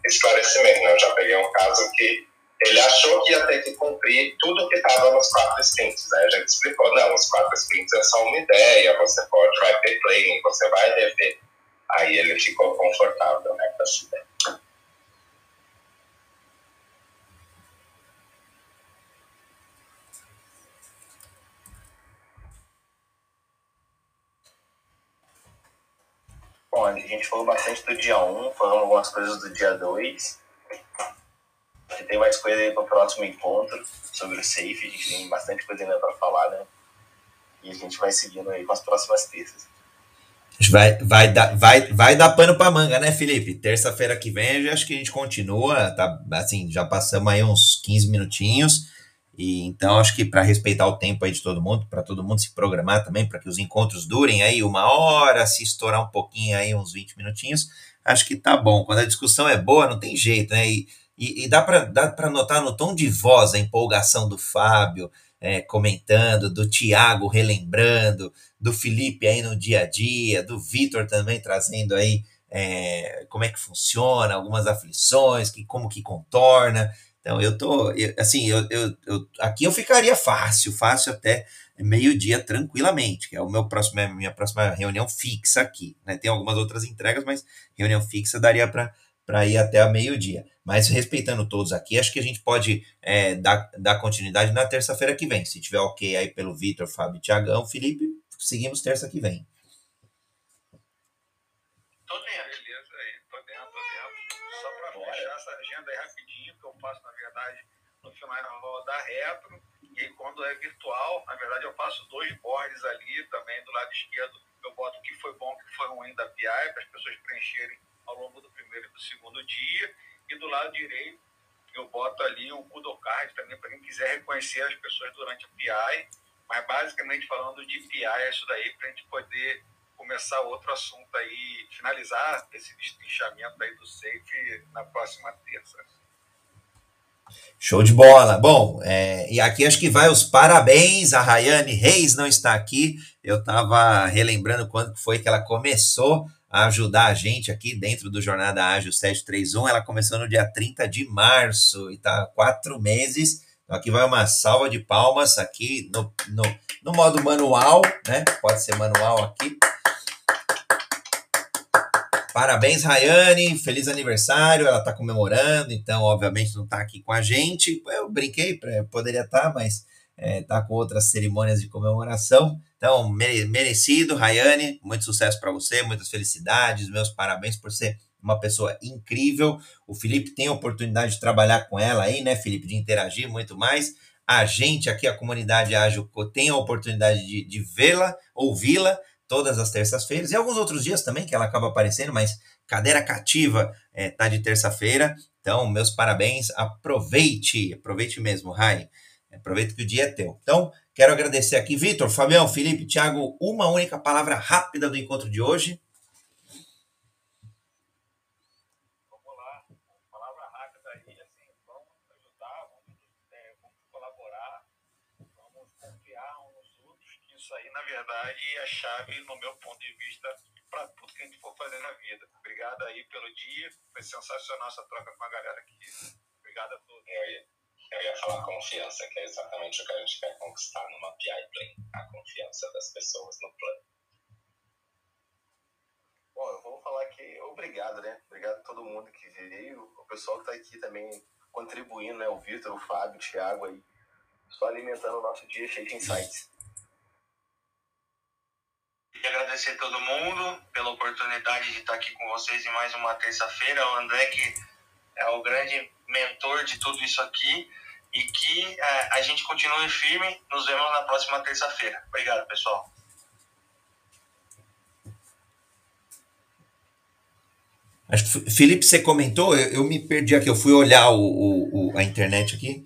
esclarecimento. Né? Eu já peguei um caso que ele achou que ia ter que cumprir tudo que estava nos quatro sprints. Né? A gente explicou, não, os quatro sprints é só uma ideia, você pode, vai ter claim, você vai rever. Aí ele ficou confortável né, essa ideia. Bom, a gente falou bastante do dia 1, falamos algumas coisas do dia 2. A gente tem mais coisa aí para o próximo encontro sobre o Safe. A gente tem bastante coisa ainda para falar, né? E a gente vai seguindo aí com as próximas terças. Vai, vai, dar, vai, vai dar pano para manga, né, Felipe? Terça-feira que vem, acho que a gente continua. Tá, assim, já passamos aí uns 15 minutinhos. E então acho que para respeitar o tempo aí de todo mundo, para todo mundo se programar também, para que os encontros durem aí uma hora, se estourar um pouquinho aí uns 20 minutinhos, acho que tá bom. Quando a discussão é boa, não tem jeito, né? E, e, e dá para notar no tom de voz a empolgação do Fábio é, comentando, do Tiago relembrando, do Felipe aí no dia a dia, do Vitor também trazendo aí é, como é que funciona, algumas aflições, que, como que contorna. Então eu tô, eu, assim, eu, eu, eu, aqui eu ficaria fácil, fácil até meio-dia tranquilamente, que é o meu próximo, minha próxima reunião fixa aqui. Né? Tem algumas outras entregas, mas reunião fixa daria para ir até a meio-dia. Mas respeitando todos aqui, acho que a gente pode é, dar, dar continuidade na terça-feira que vem. Se tiver ok aí pelo Vitor, Fábio, Tiagão, Felipe, seguimos terça que vem. Tô dentro, beleza aí. Tô dentro, tô dentro. Só para fechar essa agenda aí rapidinho, que eu faço, na verdade, no final da retro. E quando é virtual, na verdade, eu faço dois boards ali também do lado esquerdo. Eu boto o que foi bom, o que foi ruim da PI, para as pessoas preencherem ao longo do primeiro e do segundo dia. E do lado direito, eu boto ali o Kudocard também, para quem quiser reconhecer as pessoas durante a PI. Mas basicamente falando de PI, é isso daí, para a gente poder começar outro assunto aí, finalizar esse destrinchamento aí do SAFE na próxima terça. Show de bola. Bom, é, e aqui acho que vai os parabéns. A Rayane Reis não está aqui. Eu estava relembrando quando foi que ela começou a ajudar a gente aqui dentro do Jornada Ágil 731. Ela começou no dia 30 de março e está quatro meses. Então aqui vai uma salva de palmas aqui no, no, no modo manual, né? Pode ser manual aqui. Parabéns, Rayane, feliz aniversário. Ela está comemorando, então, obviamente, não está aqui com a gente. Eu brinquei, poderia estar, tá, mas está é, com outras cerimônias de comemoração. Então, merecido, Rayane, muito sucesso para você, muitas felicidades, meus parabéns por ser uma pessoa incrível. O Felipe tem a oportunidade de trabalhar com ela aí, né, Felipe, de interagir muito mais. A gente aqui, a comunidade Ágil, tem a oportunidade de, de vê-la, ouvi-la todas as terças-feiras e alguns outros dias também que ela acaba aparecendo, mas cadeira cativa é, tá de terça-feira. Então, meus parabéns, aproveite, aproveite mesmo, Rai. Aproveite que o dia é teu. Então, quero agradecer aqui, Vitor, Fabião, Felipe, Thiago, uma única palavra rápida do encontro de hoje. verdade, a chave, no meu ponto de vista, para tudo que a gente for fazer na vida. Obrigado aí pelo dia, foi sensacional essa troca com a galera aqui. Obrigado a todos. Ia, eu ia falar confiança, que é exatamente o que a gente quer conquistar numa PI Play, a confiança das pessoas no plano. Bom, eu vou falar que obrigado, né? Obrigado a todo mundo que veio, o pessoal que está aqui também contribuindo, né? O Vitor, o Fábio, o Thiago aí, só alimentando o nosso dia cheio de insights. Queria agradecer a todo mundo pela oportunidade de estar aqui com vocês em mais uma terça-feira. O André, que é o grande mentor de tudo isso aqui, e que é, a gente continue firme. Nos vemos na próxima terça-feira. Obrigado, pessoal. Acho que Felipe, você comentou, eu, eu me perdi aqui, eu fui olhar o, o, o, a internet aqui.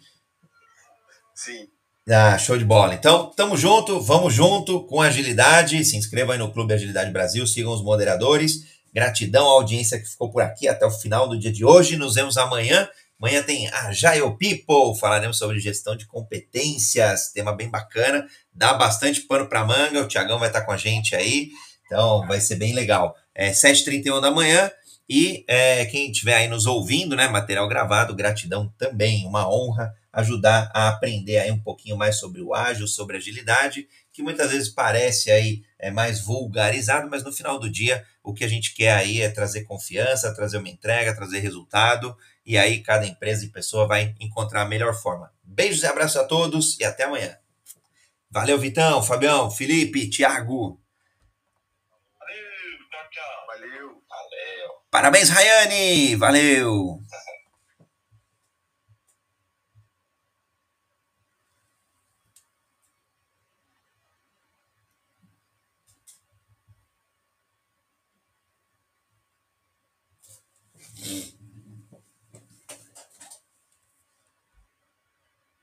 Sim. Ah, show de bola. Então, tamo junto, vamos junto com agilidade. Se inscreva aí no Clube Agilidade Brasil, sigam os moderadores. Gratidão à audiência que ficou por aqui até o final do dia de hoje. Nos vemos amanhã. Amanhã tem Agile People, falaremos sobre gestão de competências, tema bem bacana, dá bastante pano para manga, o Tiagão vai estar com a gente aí, então vai ser bem legal. É 7h31 da manhã, e é, quem estiver aí nos ouvindo, né, material gravado, gratidão também, uma honra ajudar a aprender aí um pouquinho mais sobre o ágil, sobre agilidade, que muitas vezes parece aí é mais vulgarizado, mas no final do dia o que a gente quer aí é trazer confiança, trazer uma entrega, trazer resultado, e aí cada empresa e pessoa vai encontrar a melhor forma. Beijos e abraços a todos e até amanhã. Valeu, Vitão, Fabião, Felipe, Thiago. Valeu, tchau, tchau. Valeu. Parabéns, Rayane! Valeu!